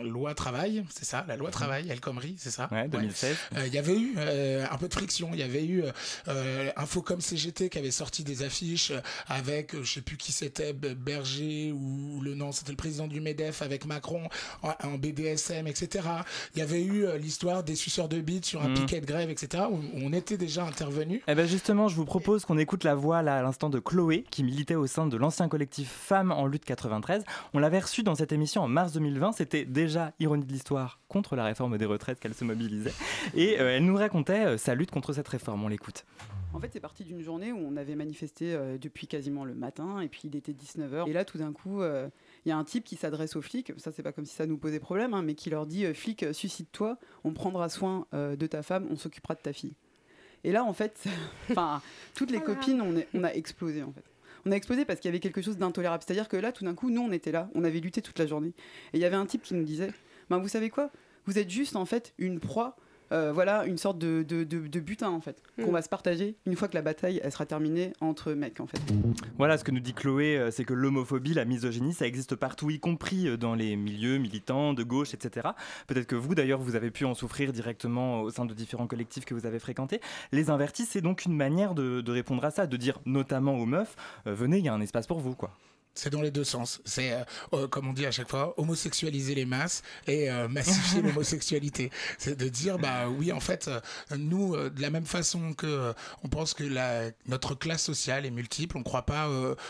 loi travail, c'est ça, la loi travail, El Khomri, c'est ça, ouais, 2016, il y avait eu euh, un peu de friction. Il y avait eu euh, Infocom CGT qui avait sorti des affiches avec, euh, je sais plus qui c'était, Berger ou le nom, c'était le président du MEDEF avec Macron en, BDSM, etc. Il y avait eu l'histoire des suceurs de bites sur un mmh. piquet de grève, etc. Où, on était déjà intervenu. Eh ben justement, je vous propose qu'on écoute la voix là à l'instant de Chloé qui militait au sein de l'ancien collectif Femmes en lutte 93. On l'avait reçue dans cette émission en mars 2020. C'était déjà ironie de l'histoire contre la réforme des retraites qu'elle se mobilisait. Et elle nous racontait euh, sa lutte contre cette réforme. On l'écoute. En fait, c'est parti d'une journée où on avait manifesté euh, depuis quasiment le matin, et puis il était 19h. Et là, tout d'un coup, euh, il y a un type qui s'adresse aux flics, ça c'est pas comme si ça nous posait problème, hein, mais qui leur dit Flic, suscite-toi, on prendra soin de ta femme, on s'occupera de ta fille. Et là, en fait, toutes les copines, on, on a explosé en fait on a explosé parce qu'il y avait quelque chose d'intolérable. C'est-à-dire que là, tout d'un coup, nous, on était là, on avait lutté toute la journée. Et il y avait un type qui nous disait, ben, vous savez quoi? Vous êtes juste, en fait, une proie euh, voilà une sorte de, de, butin en fait qu'on mm. va se partager une fois que la bataille elle sera terminée entre mecs en fait. Voilà ce que nous dit Chloé, euh, c'est que l'homophobie, la misogynie, ça existe partout, y compris euh, dans les milieux militants de gauche, etc. Peut-être que vous d'ailleurs vous avez pu en souffrir directement au sein de différents collectifs que vous avez fréquentés. Les invertis, c'est donc une manière de, de, répondre à ça, de dire notamment aux meufs, venez, il y a un espace pour vous quoi. C'est dans les deux sens. C'est, euh, euh, comme on dit à chaque fois, homosexualiser les masses et euh, massifier l'homosexualité. C'est de dire, bah oui, en fait, nous, de la même façon que on pense que la, notre classe sociale est multiple, on ne croit pas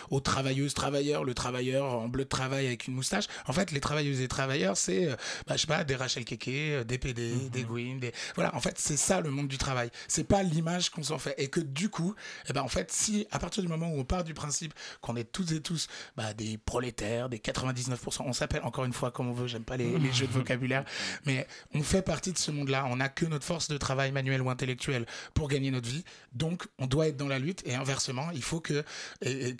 aux travailleuses, travailleurs, le travailleur en bleu de travail avec une moustache. En fait, les travailleuses et travailleurs, c'est, bah, je sais pas, des Rachel Keke, des PD, mhm. des Gwyn, des... Voilà, en fait, c'est ça le monde du travail. C'est pas l'image qu'on s'en fait. Et que du coup, eh ben, en fait, si à partir du moment où on part du principe qu'on est toutes et tous bah, des prolétaires, des 99%. On s'appelle encore une fois comme on veut, j'aime pas les, jeux de vocabulaire, mais on fait partie de ce monde-là. On n'a que notre force de travail manuel ou intellectuel pour gagner notre vie. Donc, on doit être dans la lutte et inversement, il faut que.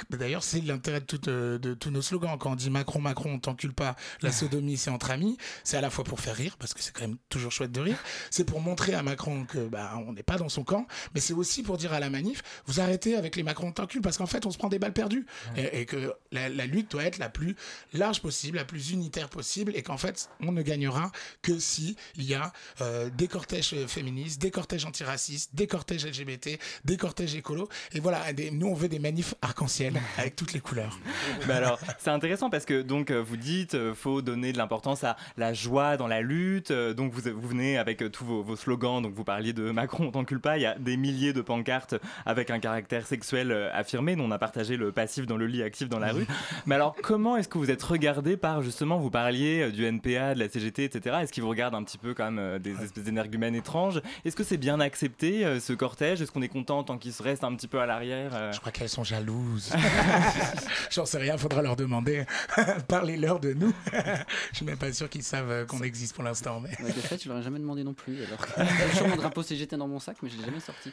D'ailleurs, c'est l'intérêt de, euh, de, tous nos slogans. Quand on dit Macron, Macron, on t'encule pas, la sodomie, c'est entre amis. C'est à la fois pour faire rire, parce que c'est quand même toujours chouette de rire. C'est pour montrer à Macron que bah, on n'est pas dans son camp, mais c'est aussi pour dire à la manif, vous arrêtez avec les Macron t'encule, parce qu'en fait, on se prend des balles perdues. Et, et, que la, la, lutte doit être la plus large possible, la plus unitaire possible, et qu'en fait, on ne gagnera que si il y a euh, des cortèges féministes, des cortèges antiracistes, des cortèges LGBT, des cortèges écolos, et voilà, nous on veut des manifs arc-en-ciel avec toutes les couleurs. Mais alors, c'est intéressant parce que donc vous dites, euh, faut donner de l'importance à la joie dans la lutte, euh, donc vous, vous venez avec tous vos, slogans, donc vous parliez de Macron, on t'encule pas, il y a des milliers de pancartes avec un caractère sexuel affirmé, nous on a partagé le passif dans le lit, actif dans la rue. Mais alors, comment est-ce que vous êtes regardé par, justement, vous parliez euh, du NPA, de la CGT, etc. Est-ce qu'ils vous regardent un petit peu quand même euh, des espèces d'énergumènes étranges? Est-ce que c'est bien accepté, euh, ce cortège? Est-ce qu'on est content tant qu'ils restent un petit peu à l'arrière Je crois qu'elles sont jalouses. J'en sais rien, faudra leur demander. Parlez-leur de nous. Je suis même pas sûr qu'ils savent qu'on existe pour l'instant. Mais... de fait, je leur ai jamais demandé non plus. Alors, j'ai toujours mon drapeau CGT dans mon sac, mais je l'ai jamais sorti.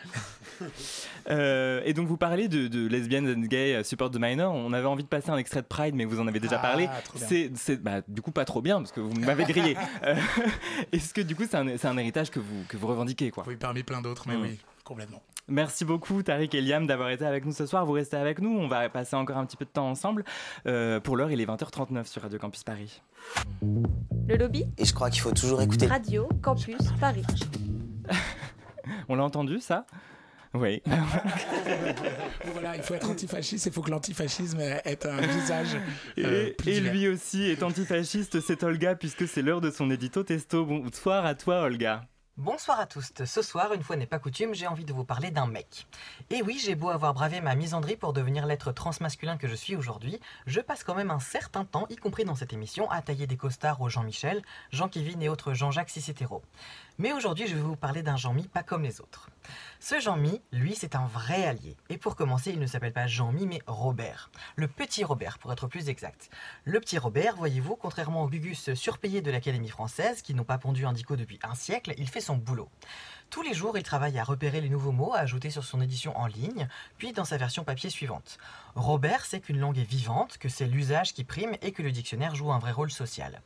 et donc, vous parlez de, de lesbiennes and gay support the minor. On avait envie de passer un extrait de Pride, mais vous en avez déjà parlé. Ah, c'est bah, du coup pas trop bien parce que vous m'avez grillé. Euh, est-ce que du coup c'est un, un, héritage que vous, que vous revendiquez quoi? Oui, parmi plein d'autres, mais oui, complètement. Merci beaucoup Tariq et Liam d'avoir été avec nous ce soir. Vous restez avec nous, on va passer encore un petit peu de temps ensemble. Euh, pour l'heure, il est 20h39 sur Radio Campus Paris. Le lobby? Et je crois qu'il faut toujours écouter. Radio Campus Paris. on l'a entendu ça? Oui. voilà, il faut être antifasciste, il faut que l'antifascisme ait un visage. Euh, et, lui aussi est antifasciste, c'est Olga, puisque c'est l'heure de son édito testo. Bonsoir à toi, Olga. Bonsoir à tous. Ce soir, une fois n'est pas coutume, j'ai envie de vous parler d'un mec. Et oui, j'ai beau avoir bravé ma misandrie pour devenir l'être transmasculin que je suis aujourd'hui, je passe quand même un certain temps, y compris dans cette émission, à tailler des costards aux Jean-Michel, Jean-Kévin et autres Jean-Jacques Cicétéro. Mais aujourd'hui, je vais vous parler d'un Jean-Mi pas comme les autres. Ce Jean-Mi, lui, c'est un vrai allié. Et pour commencer, il ne s'appelle pas Jean-Mi, mais Robert. Le petit Robert, pour être plus exact. Le petit Robert, voyez-vous, contrairement aux Gugus surpayés de l'Académie française, qui n'ont pas pondu un dico depuis un siècle, il fait son boulot. Tous les jours, il travaille à repérer les nouveaux mots à ajouter sur son édition en ligne, puis dans sa version papier suivante. Robert sait qu'une langue est vivante, que c'est l'usage qui prime et que le dictionnaire joue un vrai rôle social.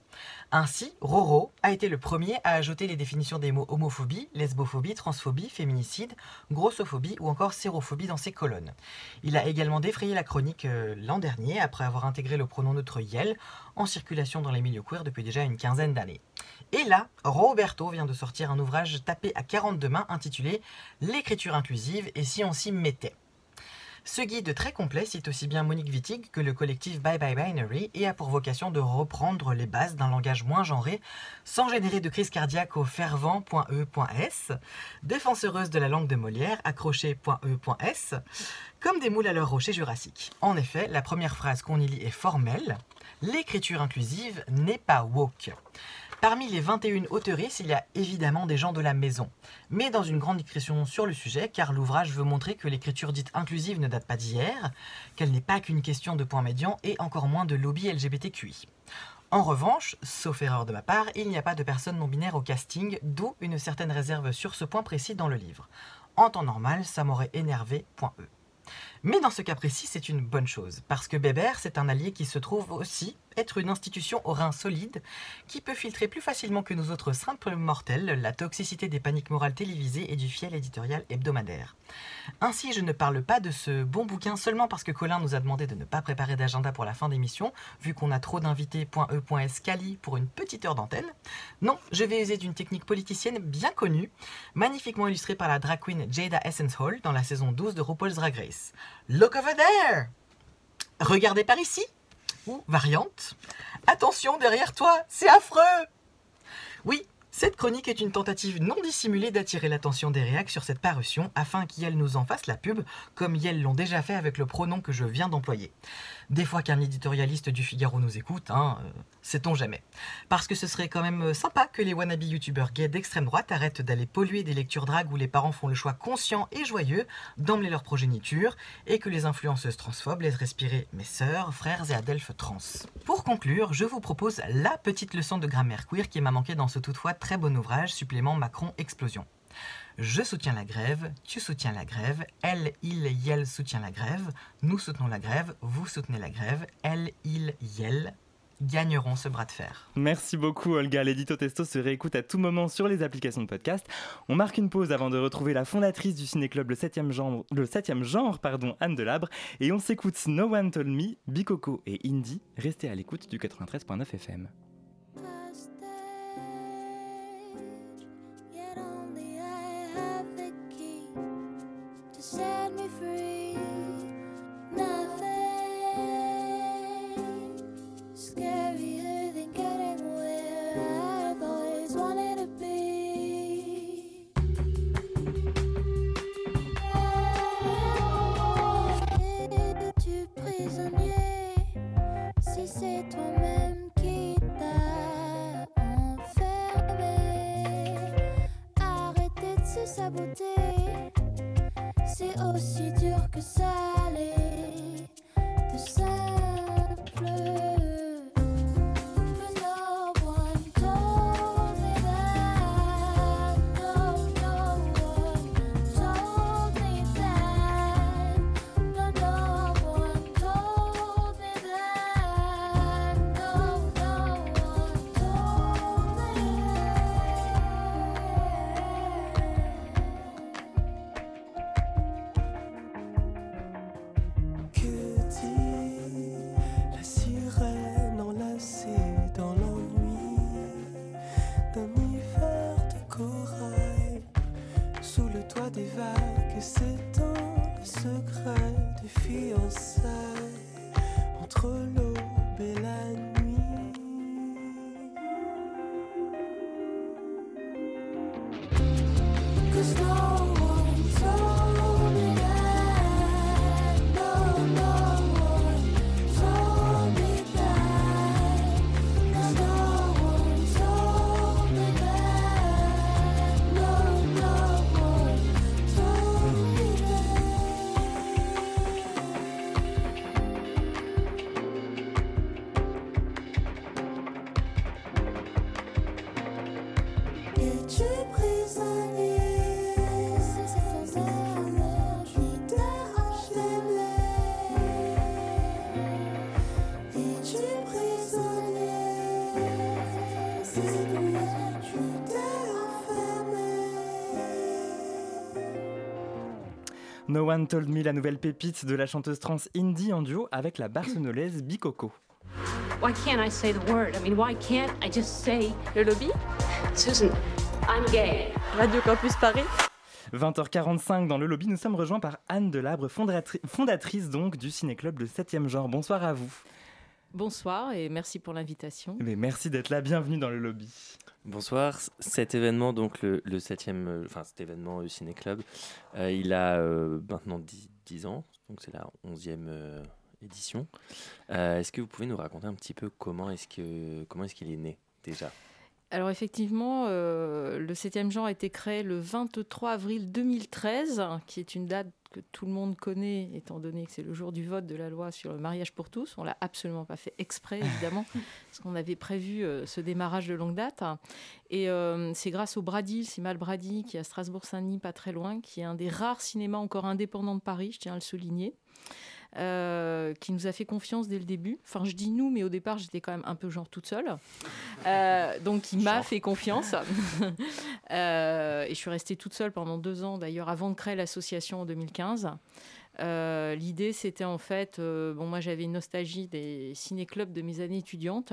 Ainsi, Roro a été le premier à ajouter les définitions des mots homophobie, lesbophobie, transphobie, féminicide, grossophobie ou encore sérophobie dans ses colonnes. Il a également défrayé la chronique euh, l'an dernier après avoir intégré le pronom neutre Yel en circulation dans les milieux queer depuis déjà une quinzaine d'années. Et là, Roberto vient de sortir un ouvrage tapé à 42 mains intitulé L'écriture inclusive et si on s'y mettait. Ce guide très complet cite aussi bien Monique Wittig que le collectif Bye Bye Binary et a pour vocation de reprendre les bases d'un langage moins genré sans générer de crise cardiaque au fervent.e.s, défenseuse de la langue de Molière, accroché.e.s, comme des moules à leur rocher jurassique. En effet, la première phrase qu'on y lit est formelle, l'écriture inclusive n'est pas woke. Parmi les 21 auteuristes, il y a évidemment des gens de la maison, mais dans une grande discrétion sur le sujet, car l'ouvrage veut montrer que l'écriture dite inclusive ne date pas d'hier, qu'elle n'est pas qu'une question de point médian et encore moins de lobby LGBTQI. En revanche, sauf erreur de ma part, il n'y a pas de personnes non binaires au casting, d'où une certaine réserve sur ce point précis dans le livre. En temps normal, ça m'aurait énervé, point E. Mais dans ce cas précis, c'est une bonne chose, parce que Bébert, c'est un allié qui se trouve aussi être une institution au rein solide, qui peut filtrer plus facilement que nous autres simples mortels la toxicité des paniques morales télévisées et du fiel éditorial hebdomadaire. Ainsi, je ne parle pas de ce bon bouquin seulement parce que Colin nous a demandé de ne pas préparer d'agenda pour la fin d'émission, vu qu'on a trop d'invités Cali pour une petite heure d'antenne. Non, je vais user d'une technique politicienne bien connue, magnifiquement illustrée par la drag queen Jada Essence Hall dans la saison 12 de RuPaul's Drag Race. Look over there! Regardez par ici! Ou variante. Attention derrière toi, c'est affreux! Oui, cette chronique est une tentative non dissimulée d'attirer l'attention des réacs sur cette parution afin qu'elles nous en fassent la pub, comme elles l'ont déjà fait avec le pronom que je viens d'employer. Des fois qu'un éditorialiste du Figaro nous écoute, hein, euh, sait-on jamais. Parce que ce serait quand même sympa que les wannabe youtubeurs gays d'extrême droite arrêtent d'aller polluer des lectures drag où les parents font le choix conscient et joyeux d'emmener leur progéniture et que les influenceuses transphobes laissent respirer mes sœurs, frères et adelphes trans. Pour conclure, je vous propose la petite leçon de grammaire queer qui m'a manqué dans ce toutefois très bon ouvrage supplément Macron Explosion. Je soutiens la grève, tu soutiens la grève, elle, il, yel soutient la grève, nous soutenons la grève, vous soutenez la grève, elle, il, yel gagneront ce bras de fer. Merci beaucoup Olga, l'édito testo se réécoute à tout moment sur les applications de podcast. On marque une pause avant de retrouver la fondatrice du ciné-club le 7e genre, le 7e genre pardon, Anne Delabre, et on s'écoute No One Told Me, Bikoko et Indie. Restez à l'écoute du 93.9 FM. Set me free. Nothing No One Told Me, la nouvelle pépite de la chanteuse trans indie en duo avec la barcelonnaise Bicoco. Why can't I say the word? I mean, why can't I just say Le lobby? Susan, I'm gay. Radio Campus Paris 20h45 dans le lobby, nous sommes rejoints par Anne Delabre, fondatri- fondatrice donc du ciné-club Le 7e genre. Bonsoir à vous. Bonsoir et merci pour l'invitation. Mais merci d'être là, bienvenue dans le lobby. Bonsoir. Cet événement, donc le, septième, euh, enfin cet événement au Ciné Club, euh, il a euh, maintenant 10, 10 ans, donc c'est la 11e euh, édition. Euh, est-ce que vous pouvez nous raconter un petit peu comment est-ce que comment est-ce qu'il est né déjà? Alors effectivement, euh, le 7e genre a été créé le 23 avril 2013, qui est une date que tout le monde connaît, étant donné que c'est le jour du vote de la loi sur le mariage pour tous. On l'a absolument pas fait exprès, évidemment, parce qu'on avait prévu euh, ce démarrage de longue date. Et euh, c'est grâce au Brady, le Brady, qui est à Strasbourg-Saint-Denis, pas très loin, qui est un des rares cinémas encore indépendants de Paris, je tiens à le souligner. Euh, qui nous a fait confiance dès le début. Enfin, je dis nous, mais au départ, j'étais quand même un peu genre toute seule. Euh, donc, il m'a fait confiance. Euh, et je suis restée toute seule pendant deux ans, d'ailleurs, avant de créer l'association en 2015. Euh, L'idée, c'était en fait, euh, bon, moi j'avais une nostalgie des ciné-clubs de mes années étudiantes.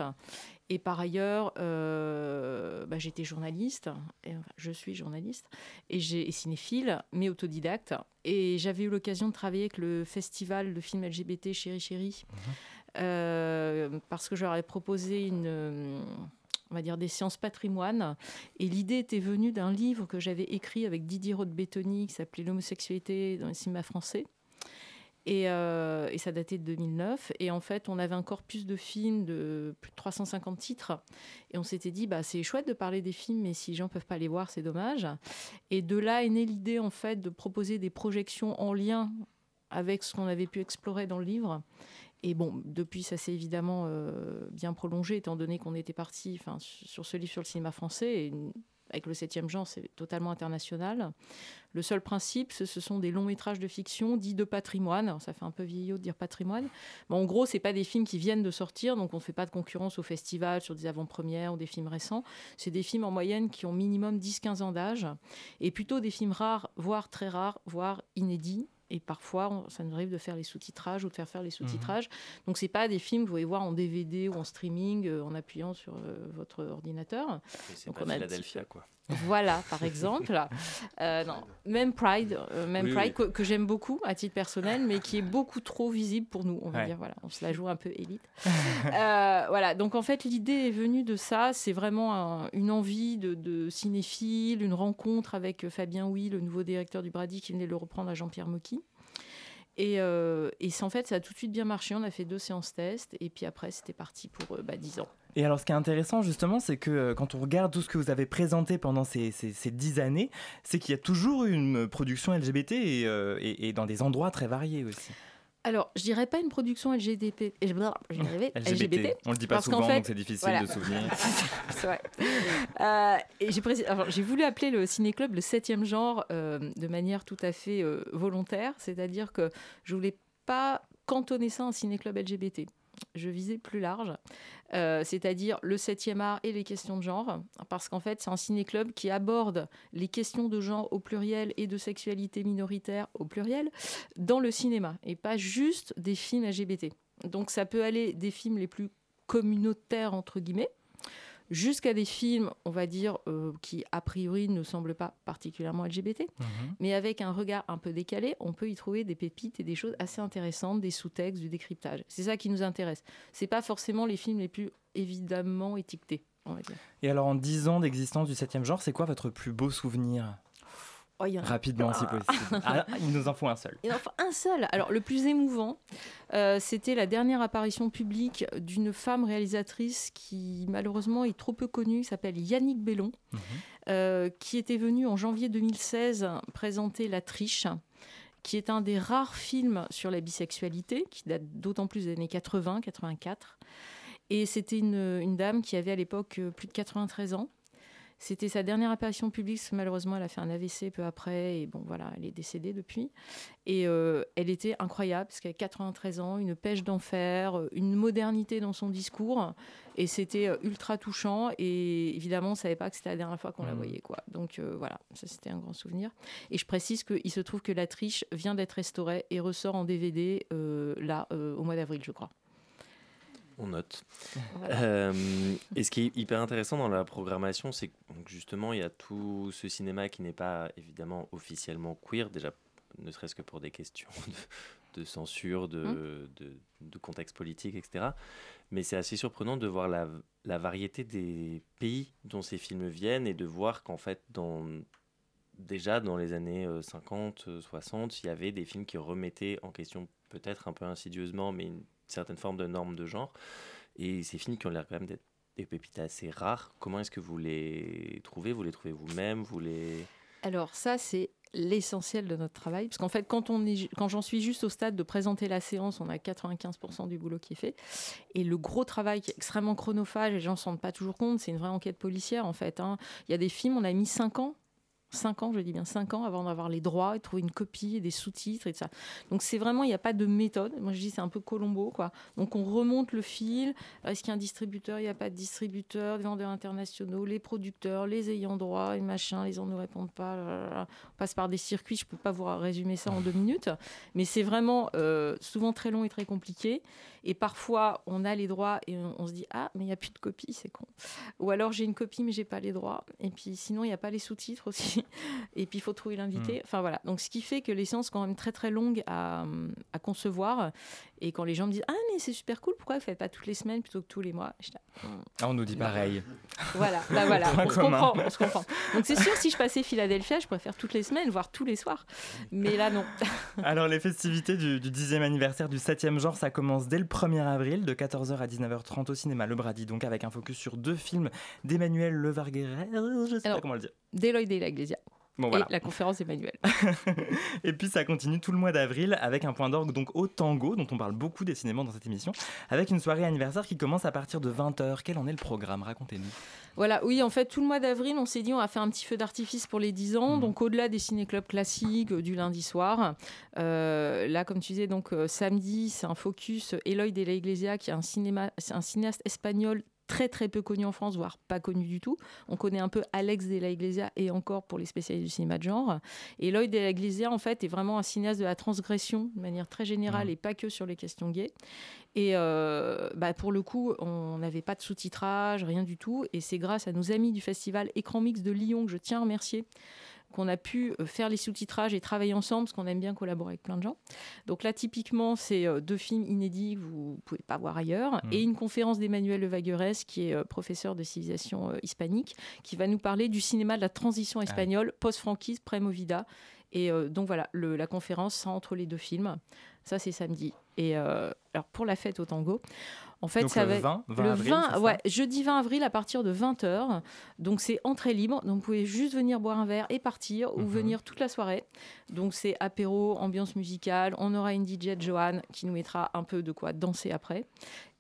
Et par ailleurs, euh, bah, j'étais journaliste, et, enfin, je suis journaliste, et j'ai cinéphile, mais autodidacte. Et j'avais eu l'occasion de travailler avec le festival de films LGBT Chéri Chéri, euh, parce que je leur ai proposé une, on va dire des séances patrimoine. Et l'idée était venue d'un livre que j'avais écrit avec Didier Roth-Bétoni qui s'appelait L'homosexualité dans le cinéma français. Et, euh, et ça datait de 2009. Et en fait, on avait un corpus de films de plus de 350 titres. Et on s'était dit, bah, c'est chouette de parler des films, mais si les gens ne peuvent pas les voir, c'est dommage. Et de là est née l'idée, en fait, de proposer des projections en lien avec ce qu'on avait pu explorer dans le livre. Et bon, depuis, ça s'est évidemment euh, bien prolongé, étant donné qu'on était parti sur ce livre sur le cinéma français. Avec le 7e genre, c'est totalement international. Le seul principe, ce, ce sont des longs métrages de fiction dits de patrimoine. Ça fait un peu vieillot de dire patrimoine. Mais en gros, c'est pas des films qui viennent de sortir, donc on ne fait pas de concurrence au festival sur des avant-premières ou des films récents. C'est des films en moyenne qui ont minimum 10-15 ans d'âge, et plutôt des films rares, voire très rares, voire inédits. Et parfois, on- ça nous arrive de faire les sous-titrages ou de faire faire les sous-titrages. Donc, c'est pas des films que vous pouvez voir en DVD ou en streaming euh, en appuyant sur euh, votre ordinateur. C'est Donc, pas on a Philadelphia, quoi. Voilà, par exemple. Euh, non, même Pride, euh, même Oui, Pride oui. Que, que j'aime beaucoup à titre personnel, mais qui est beaucoup trop visible pour nous. On va Ouais. dire, voilà, on se la joue un peu élite. Euh, voilà, donc en fait, l'idée est venue de ça. C'est vraiment un- une envie de, de cinéphile, une rencontre avec Fabien Huy, le nouveau directeur du Brady, qui venait le reprendre à Jean-Pierre Mocky. Et, euh, en fait, ça a tout de suite bien marché. On a fait deux séances test, et puis après, c'était parti pour euh, bah, 10 ans. Et alors, ce qui est intéressant, justement, c'est que euh, quand on regarde tout ce que vous avez présenté pendant ces, ces, ces dix années, c'est qu'il y a toujours une production LGBT et dans des endroits très variés aussi. Alors, je dirais pas une production LGBT, y arriver, LGBT. On le dit pas souvent, fait- donc c'est difficile de souvenir. C'est vrai. Euh, j'ai voulu appeler le ciné-club le septième genre euh, de manière tout à fait euh, volontaire, c'est-à-dire que je voulais pas cantonner ça un ciné-club LGBT. Je visais plus large, euh, c'est-à-dire le 7e art et les questions de genre, parce qu'en fait, c'est un ciné-club qui aborde les questions de genre au pluriel et de sexualité minoritaire au pluriel dans le cinéma, et pas juste des films LGBT. Donc ça peut aller des films les plus communautaires, entre guillemets, jusqu'à des films, on va dire, euh, qui a priori ne semblent pas particulièrement LGBT, Mhm. mais avec un regard un peu décalé, on peut y trouver des pépites et des choses assez intéressantes, des sous-textes, du décryptage. C'est ça qui nous intéresse. C'est pas forcément les films les plus évidemment étiquetés, on va dire. Et alors, en 10 ans d'existence du 7e genre, c'est quoi votre plus beau souvenir? Oh, il y en a Rapidement, si possible. Ah, il nous en faut un seul. Et enfin, un seul. Alors, le plus émouvant, euh, c'était la dernière apparition publique d'une femme réalisatrice qui, malheureusement, est trop peu connue, s'appelle Yannick Bellon, euh, qui était venue en janvier 2016 présenter La Triche qui est un des rares films sur la bisexualité, qui date d'autant plus des années 80, 84. Et c'était une, une dame qui avait à l'époque euh, plus de 93 ans C'était sa dernière apparition publique, malheureusement, elle a fait un AVC peu après, et bon, voilà, elle est décédée depuis. Et euh, elle était incroyable, parce qu'elle a 93 ans, une pêche d'enfer, euh, une modernité dans son discours, et c'était euh, ultra touchant, et évidemment, on ne savait pas que c'était la dernière fois qu'on la Mhm. voyait, quoi. Donc euh, voilà, ça c'était un grand souvenir. Et je précise qu'il se trouve que La Triche vient d'être restaurée et ressort en DVD, euh, là, au mois d'avril, je crois. On note. Voilà. Euh, et ce qui est hyper intéressant dans la programmation, c'est que donc, justement, il y a tout ce cinéma qui n'est pas évidemment officiellement queer, déjà ne serait-ce que pour des questions de, de censure, de, de, de contexte politique, etc. Mais c'est assez surprenant de voir la, la variété des pays dont ces films viennent et de voir qu'en fait, dans, déjà dans les années euh, 50, euh, 60, il y avait des films qui remettaient en question, peut-être un peu insidieusement, mais une certaine forme de normes de genre. Et ces films qui ont l'air quand même d'être des pépites assez rares, comment est-ce que vous les trouvez? Vous les trouvez vous-même? Vous les... Alors ça, c'est l'essentiel de notre travail, parce qu'en fait, quand, on est, quand j'en suis juste au stade de présenter la séance, on a 95% du boulot qui est fait. Et le gros travail qui est extrêmement chronophage, et les gens ne s'en rendent pas toujours compte, c'est une vraie enquête policière en fait. hein. Il y a des films, on a mis 5 ans 5 ans, je dis bien 5 ans, avant d'avoir les droits et trouver une copie et des sous-titres et tout ça. Donc c'est vraiment, il n'y a pas de méthode. Moi je dis c'est un peu Colombo, quoi. Donc on remonte le fil. Est-ce qu'il y a un distributeur? Il n'y a pas de distributeur, des vendeurs internationaux, les producteurs, les ayants droit et machin, les gens ne répondent pas. On passe par des circuits, je ne peux pas vous résumer ça en deux minutes. Mais c'est vraiment euh, souvent très long et très compliqué. Et parfois, on a les droits et on, on se dit Ah, mais il n'y a plus de copie, c'est con. Ou alors j'ai une copie, mais j'ai pas les droits. Et puis sinon, il n'y a pas les sous-titres aussi. Et puis il faut trouver l'invité. Mm. Enfin voilà. Donc ce qui fait que les séances sont quand même très très longues à, à concevoir. Et quand les gens me disent Ah, mais c'est super cool, pourquoi vous ne faites pas toutes les semaines plutôt que tous les mois? Je dis, Ah, hmm. Ah, on nous dit pareil. Voilà, bah voilà, on se, comprend, on se comprend. Donc c'est sûr, si je passais Philadelphia, je pourrais faire toutes les semaines, voire tous les soirs. Mais là, non. Alors, les festivités du, du 10e anniversaire du 7e genre, ça commence dès le 1er avril, de 14h à 19h30 au cinéma Le Brady, donc avec un focus sur deux films d'Emmanuel Levargueret, je sais pas comment le dire. Deloitte et la Iglesia. Bon, et voilà. la conférence d'Emmanuel. Et puis ça continue tout le mois d'avril avec un point d'orgue donc au tango, dont on parle beaucoup décidément dans cette émission, avec une soirée anniversaire qui commence à partir de 20h. Quel en est le programme? Racontez-nous. Voilà, oui, en fait, tout le mois d'avril, on s'est dit on va faire un petit feu d'artifice pour les 10 ans. Donc, au-delà des ciné-clubs classiques euh, du lundi soir, euh, là, comme tu disais, donc euh, samedi, c'est un focus Eloy de la Iglesia, qui est un, cinéma, c'est un cinéaste espagnol très très peu connu en France, voire pas connu du tout. On connaît un peu Alex de la Iglesia et encore pour les spécialistes du cinéma de genre. Et Eloy de la Iglesia, en fait, est vraiment un cinéaste de la transgression de manière très générale Mhm. et pas que sur les questions gays. Et euh, bah, pour le coup, on n'avait pas de sous-titrage, rien du tout. Et c'est grâce à nos amis du festival Écran Mix de Lyon que je tiens à remercier qu'on a pu euh, faire les sous-titrages et travailler ensemble, parce qu'on aime bien collaborer avec plein de gens. Donc là, typiquement, c'est euh, deux films inédits que vous ne pouvez pas voir ailleurs, Mm. et une conférence d'Emmanuel Levaguerès, qui est euh, professeur de civilisation hispanique, qui va nous parler du cinéma de la transition espagnole, post-franquise, pré-movida. Et euh, donc voilà, le- la conférence entre les deux films. Ça, c'est samedi. Et euh, alors, pour la fête au tango, en fait, Donc ça le va 20, 20 le avril, 20, c'est ça? ouais, jeudi 20 avril à partir de 20h. Donc c'est entrée libre. Donc vous pouvez juste venir boire un verre et partir ou Mhm. venir toute la soirée. Donc c'est apéro, ambiance musicale. On aura une DJ Joanne qui nous mettra un peu de quoi danser après.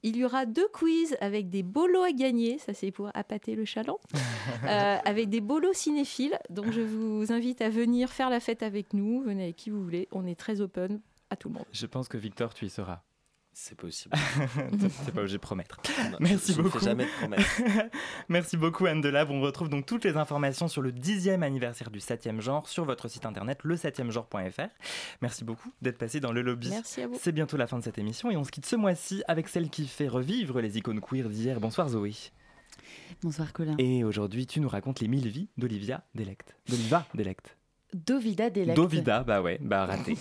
Il y aura deux quiz avec des bolos à gagner. Ça c'est pour appâter le chaland. Euh, avec des bolos cinéphiles. Donc je vous invite à venir faire la fête avec nous. Venez avec qui vous voulez. On est très open à tout le monde. Je pense que Victor, tu y seras. C'est possible. C'est pas obligé de promettre. Non, Merci je ne fais beaucoup. jamais de promesses. Merci beaucoup Anne Delave. On retrouve donc toutes les informations sur le 10e anniversaire du 7e genre sur votre site internet le7e-genre.fr. Merci beaucoup d'être passé dans le lobby. Merci à vous. C'est bientôt la fin de cette émission et on se quitte ce mois-ci avec celle qui fait revivre les icônes queer d'hier. Bonsoir Zoé. Bonsoir Colin. Et aujourd'hui, tu nous racontes les mille vies d'Olivia Delect. D'Oliva Delect. Dovida Delect. Dovida, bah ouais, bah raté.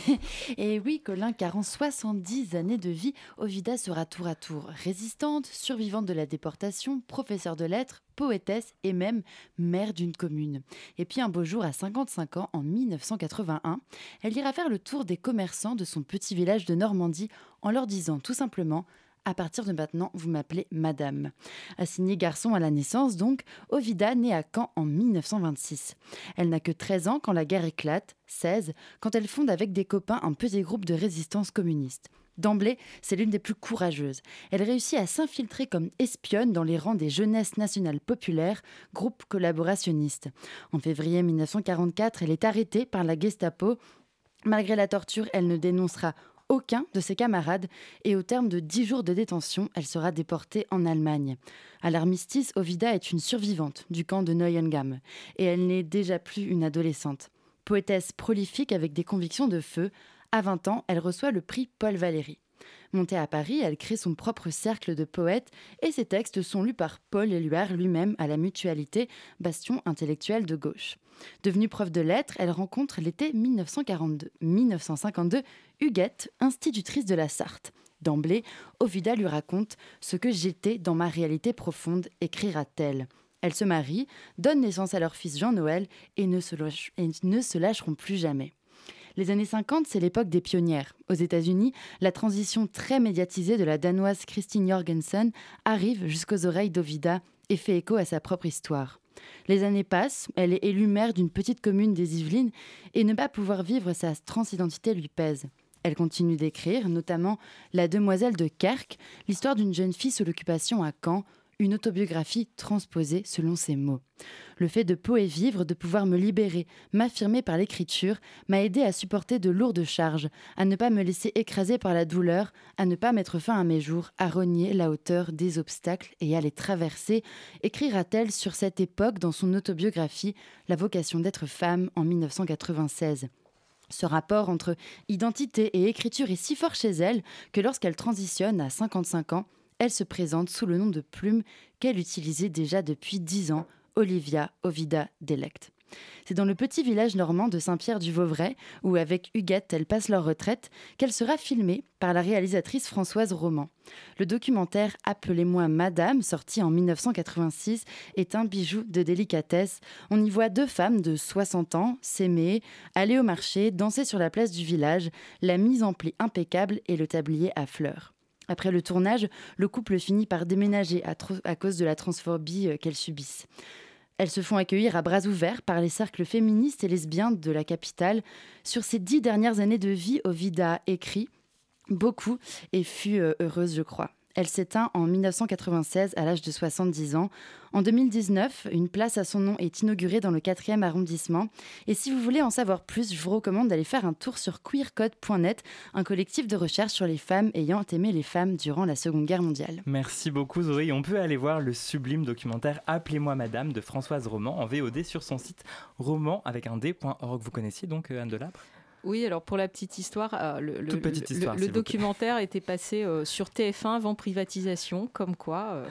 Et oui, Colin, car en 70 années de vie, Ovida sera tour à tour résistante, survivante de la déportation, professeure de lettres, poétesse et même maire d'une commune. Et puis un beau jour, à 55 ans, en 1981, elle ira faire le tour des commerçants de son petit village de Normandie en leur disant tout simplement à partir de maintenant, vous m'appelez Madame. Assignée garçon à la naissance, donc, Ovida naît à Caen en 1926. Elle n'a que 13 ans quand la guerre éclate, 16 quand elle fonde avec des copains un petit groupe de résistance communiste. D'emblée, c'est l'une des plus courageuses. Elle réussit à s'infiltrer comme espionne dans les rangs des Jeunesses nationales populaires, groupe collaborationniste. En février 1944, elle est arrêtée par la Gestapo. Malgré la torture, elle ne dénoncera aucun de ses camarades et au terme de dix jours de détention, elle sera déportée en Allemagne. À l'armistice, Ovida est une survivante du camp de Neuengamme et elle n'est déjà plus une adolescente. Poétesse prolifique avec des convictions de feu, à 20 ans, elle reçoit le prix Paul Valéry. Montée à Paris, elle crée son propre cercle de poètes et ses textes sont lus par Paul Éluard lui-même à la Mutualité, bastion intellectuel de gauche. Devenue prof de lettres, elle rencontre l'été 1942, 1952 Huguette, institutrice de la Sarthe. D'emblée, Ovida lui raconte ce que j'étais dans ma réalité profonde, écrira-t-elle. Elles se marient, donnent naissance à leur fils Jean-Noël et, ne se et ne se lâcheront plus jamais. Les années 50, c'est l'époque des pionnières. Aux États-Unis, la transition très médiatisée de la danoise Christine Jorgensen arrive jusqu'aux oreilles d'Ovida et fait écho à sa propre histoire. Les années passent, elle est élue maire d'une petite commune des Yvelines et ne pas pouvoir vivre sa transidentité lui pèse. Elle continue d'écrire, notamment La Demoiselle de Kerk, l'histoire d'une jeune fille sous l'occupation à Caen, une autobiographie transposée selon ses mots. Le fait de et vivre, de pouvoir me libérer, m'affirmer par l'écriture, m'a aidé à supporter de lourdes charges, à ne pas me laisser écraser par la douleur, à ne pas mettre fin à mes jours, à rogner la hauteur des obstacles et à les traverser, écrira-t-elle sur cette époque dans son autobiographie La vocation d'être femme en 1996. Ce rapport entre identité et écriture est si fort chez elle que lorsqu'elle transitionne à 55 ans, elle se présente sous le nom de plume qu'elle utilisait déjà depuis 10 ans, Olivia Ovida Delect. C'est dans le petit village normand de Saint-Pierre-du-Vauvray, où avec Huguette elle passe leur retraite, qu'elle sera filmée par la réalisatrice Françoise Roman. Le documentaire Appelez-moi Madame, sorti en 1986, est un bijou de délicatesse. On y voit deux femmes de 60 ans s'aimer, aller au marché, danser sur la place du village, la mise en pli impeccable et le tablier à fleurs. Après le tournage, le couple finit par déménager à, cause de la transphobie euh, qu'elles subissent. Elles se font accueillir à bras ouverts par les cercles féministes et lesbiens de la capitale. Sur ces dix dernières années de vie, Ovida écrit beaucoup et fut euh, heureuse, je crois. Elle s'éteint en 1996 à l'âge de 70 ans. En 2019, une place à son nom est inaugurée dans le 4e arrondissement. Et si vous voulez en savoir plus, je vous recommande d'aller faire un tour sur queercode.net, un collectif de recherche sur les femmes ayant aimé les femmes durant la Seconde Guerre mondiale. Merci beaucoup Zoé. On peut aller voir le sublime documentaire Appelez-moi Madame de Françoise Roman en VOD sur son site roman avec un d.org. Vous connaissiez donc euh, Anne Delabre Oui, alors pour la petite histoire, euh, le, petite histoire, documentaire était passé euh, sur TF1 avant privatisation, comme quoi euh,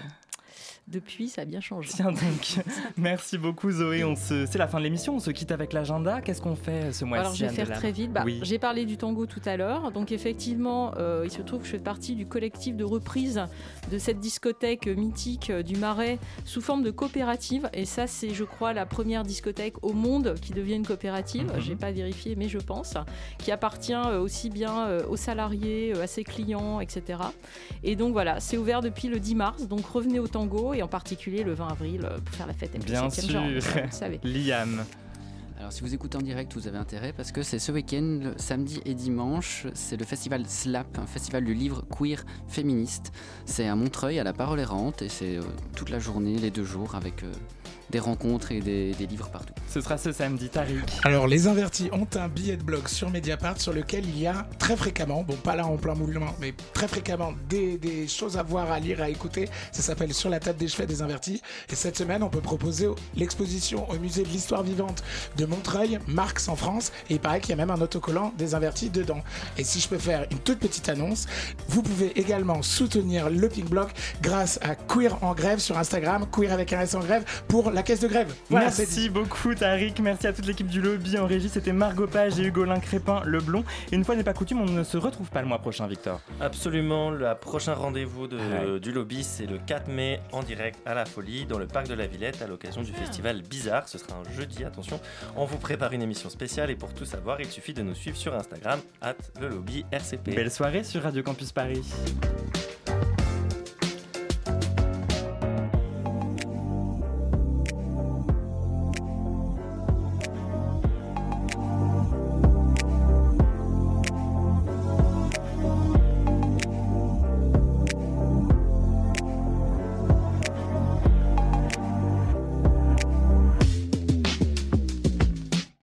depuis ça a bien changé. Tiens donc, merci beaucoup Zoé. On se... C'est la fin de l'émission, on se quitte avec l'agenda. Qu'est-ce qu'on fait ce mois-ci Alors je vais faire très vite. Bah, Oui. J'ai parlé du tango tout à l'heure. Donc effectivement, euh, il se trouve que je fais partie du collectif de reprise de cette discothèque mythique euh, du Marais sous forme de coopérative. Et ça, c'est, je crois, la première discothèque au monde qui devient une coopérative. Mhm. J'ai pas vérifié, mais je pense, qui appartient euh, aussi bien euh, aux salariés, euh, à ses clients, etc. Et donc voilà, c'est ouvert depuis le 10 mars. Donc revenez au tango et en particulier le 20 avril euh, pour faire la fête avec Bien 7e genre. sûr. Vous savez. Liam. Alors si vous écoutez en direct, vous avez intérêt parce que c'est ce week-end, samedi et dimanche, c'est le festival SLAP, un festival du livre queer féministe. C'est à Montreuil, à la Parole errante, et c'est euh, toute la journée, les deux jours, avec euh, des rencontres et des, des livres partout. Ce sera ce samedi, Tariq. Alors, les Invertis ont un billet de blog sur Mediapart sur lequel il y a très fréquemment, bon, pas là en plein mouvement, mais très fréquemment, des, des choses à voir, à lire, à écouter. Ça s'appelle Sur la table des cheveux des Invertis. Et cette semaine, on peut proposer l'exposition au musée de l'histoire vivante de Montreuil, Marx en France. Et il paraît qu'il y a même un autocollant des Invertis dedans. Et si je peux faire une toute petite annonce, vous pouvez également soutenir le Pink Block grâce à Queer en grève sur Instagram, Queer avec un S en grève, pour la caisse de grève. Voilà. Merci beaucoup Tariq, merci à toute l'équipe du lobby en régie, c'était Margot Page et Hugolin Crépin Leblon. Et une fois n'est pas coutume, on ne se retrouve pas le mois prochain, Victor. Absolument, le prochain rendez-vous de- Ouais. du lobby, c'est le 4 mai en direct à la Folie, dans le parc de la Villette, à l'occasion du festival Bizarre. Ce sera un jeudi, attention. On vous prépare une émission spéciale et pour tout savoir, il suffit de nous suivre sur Instagram, at le lobby RCP. Belle soirée sur Radio Campus Paris.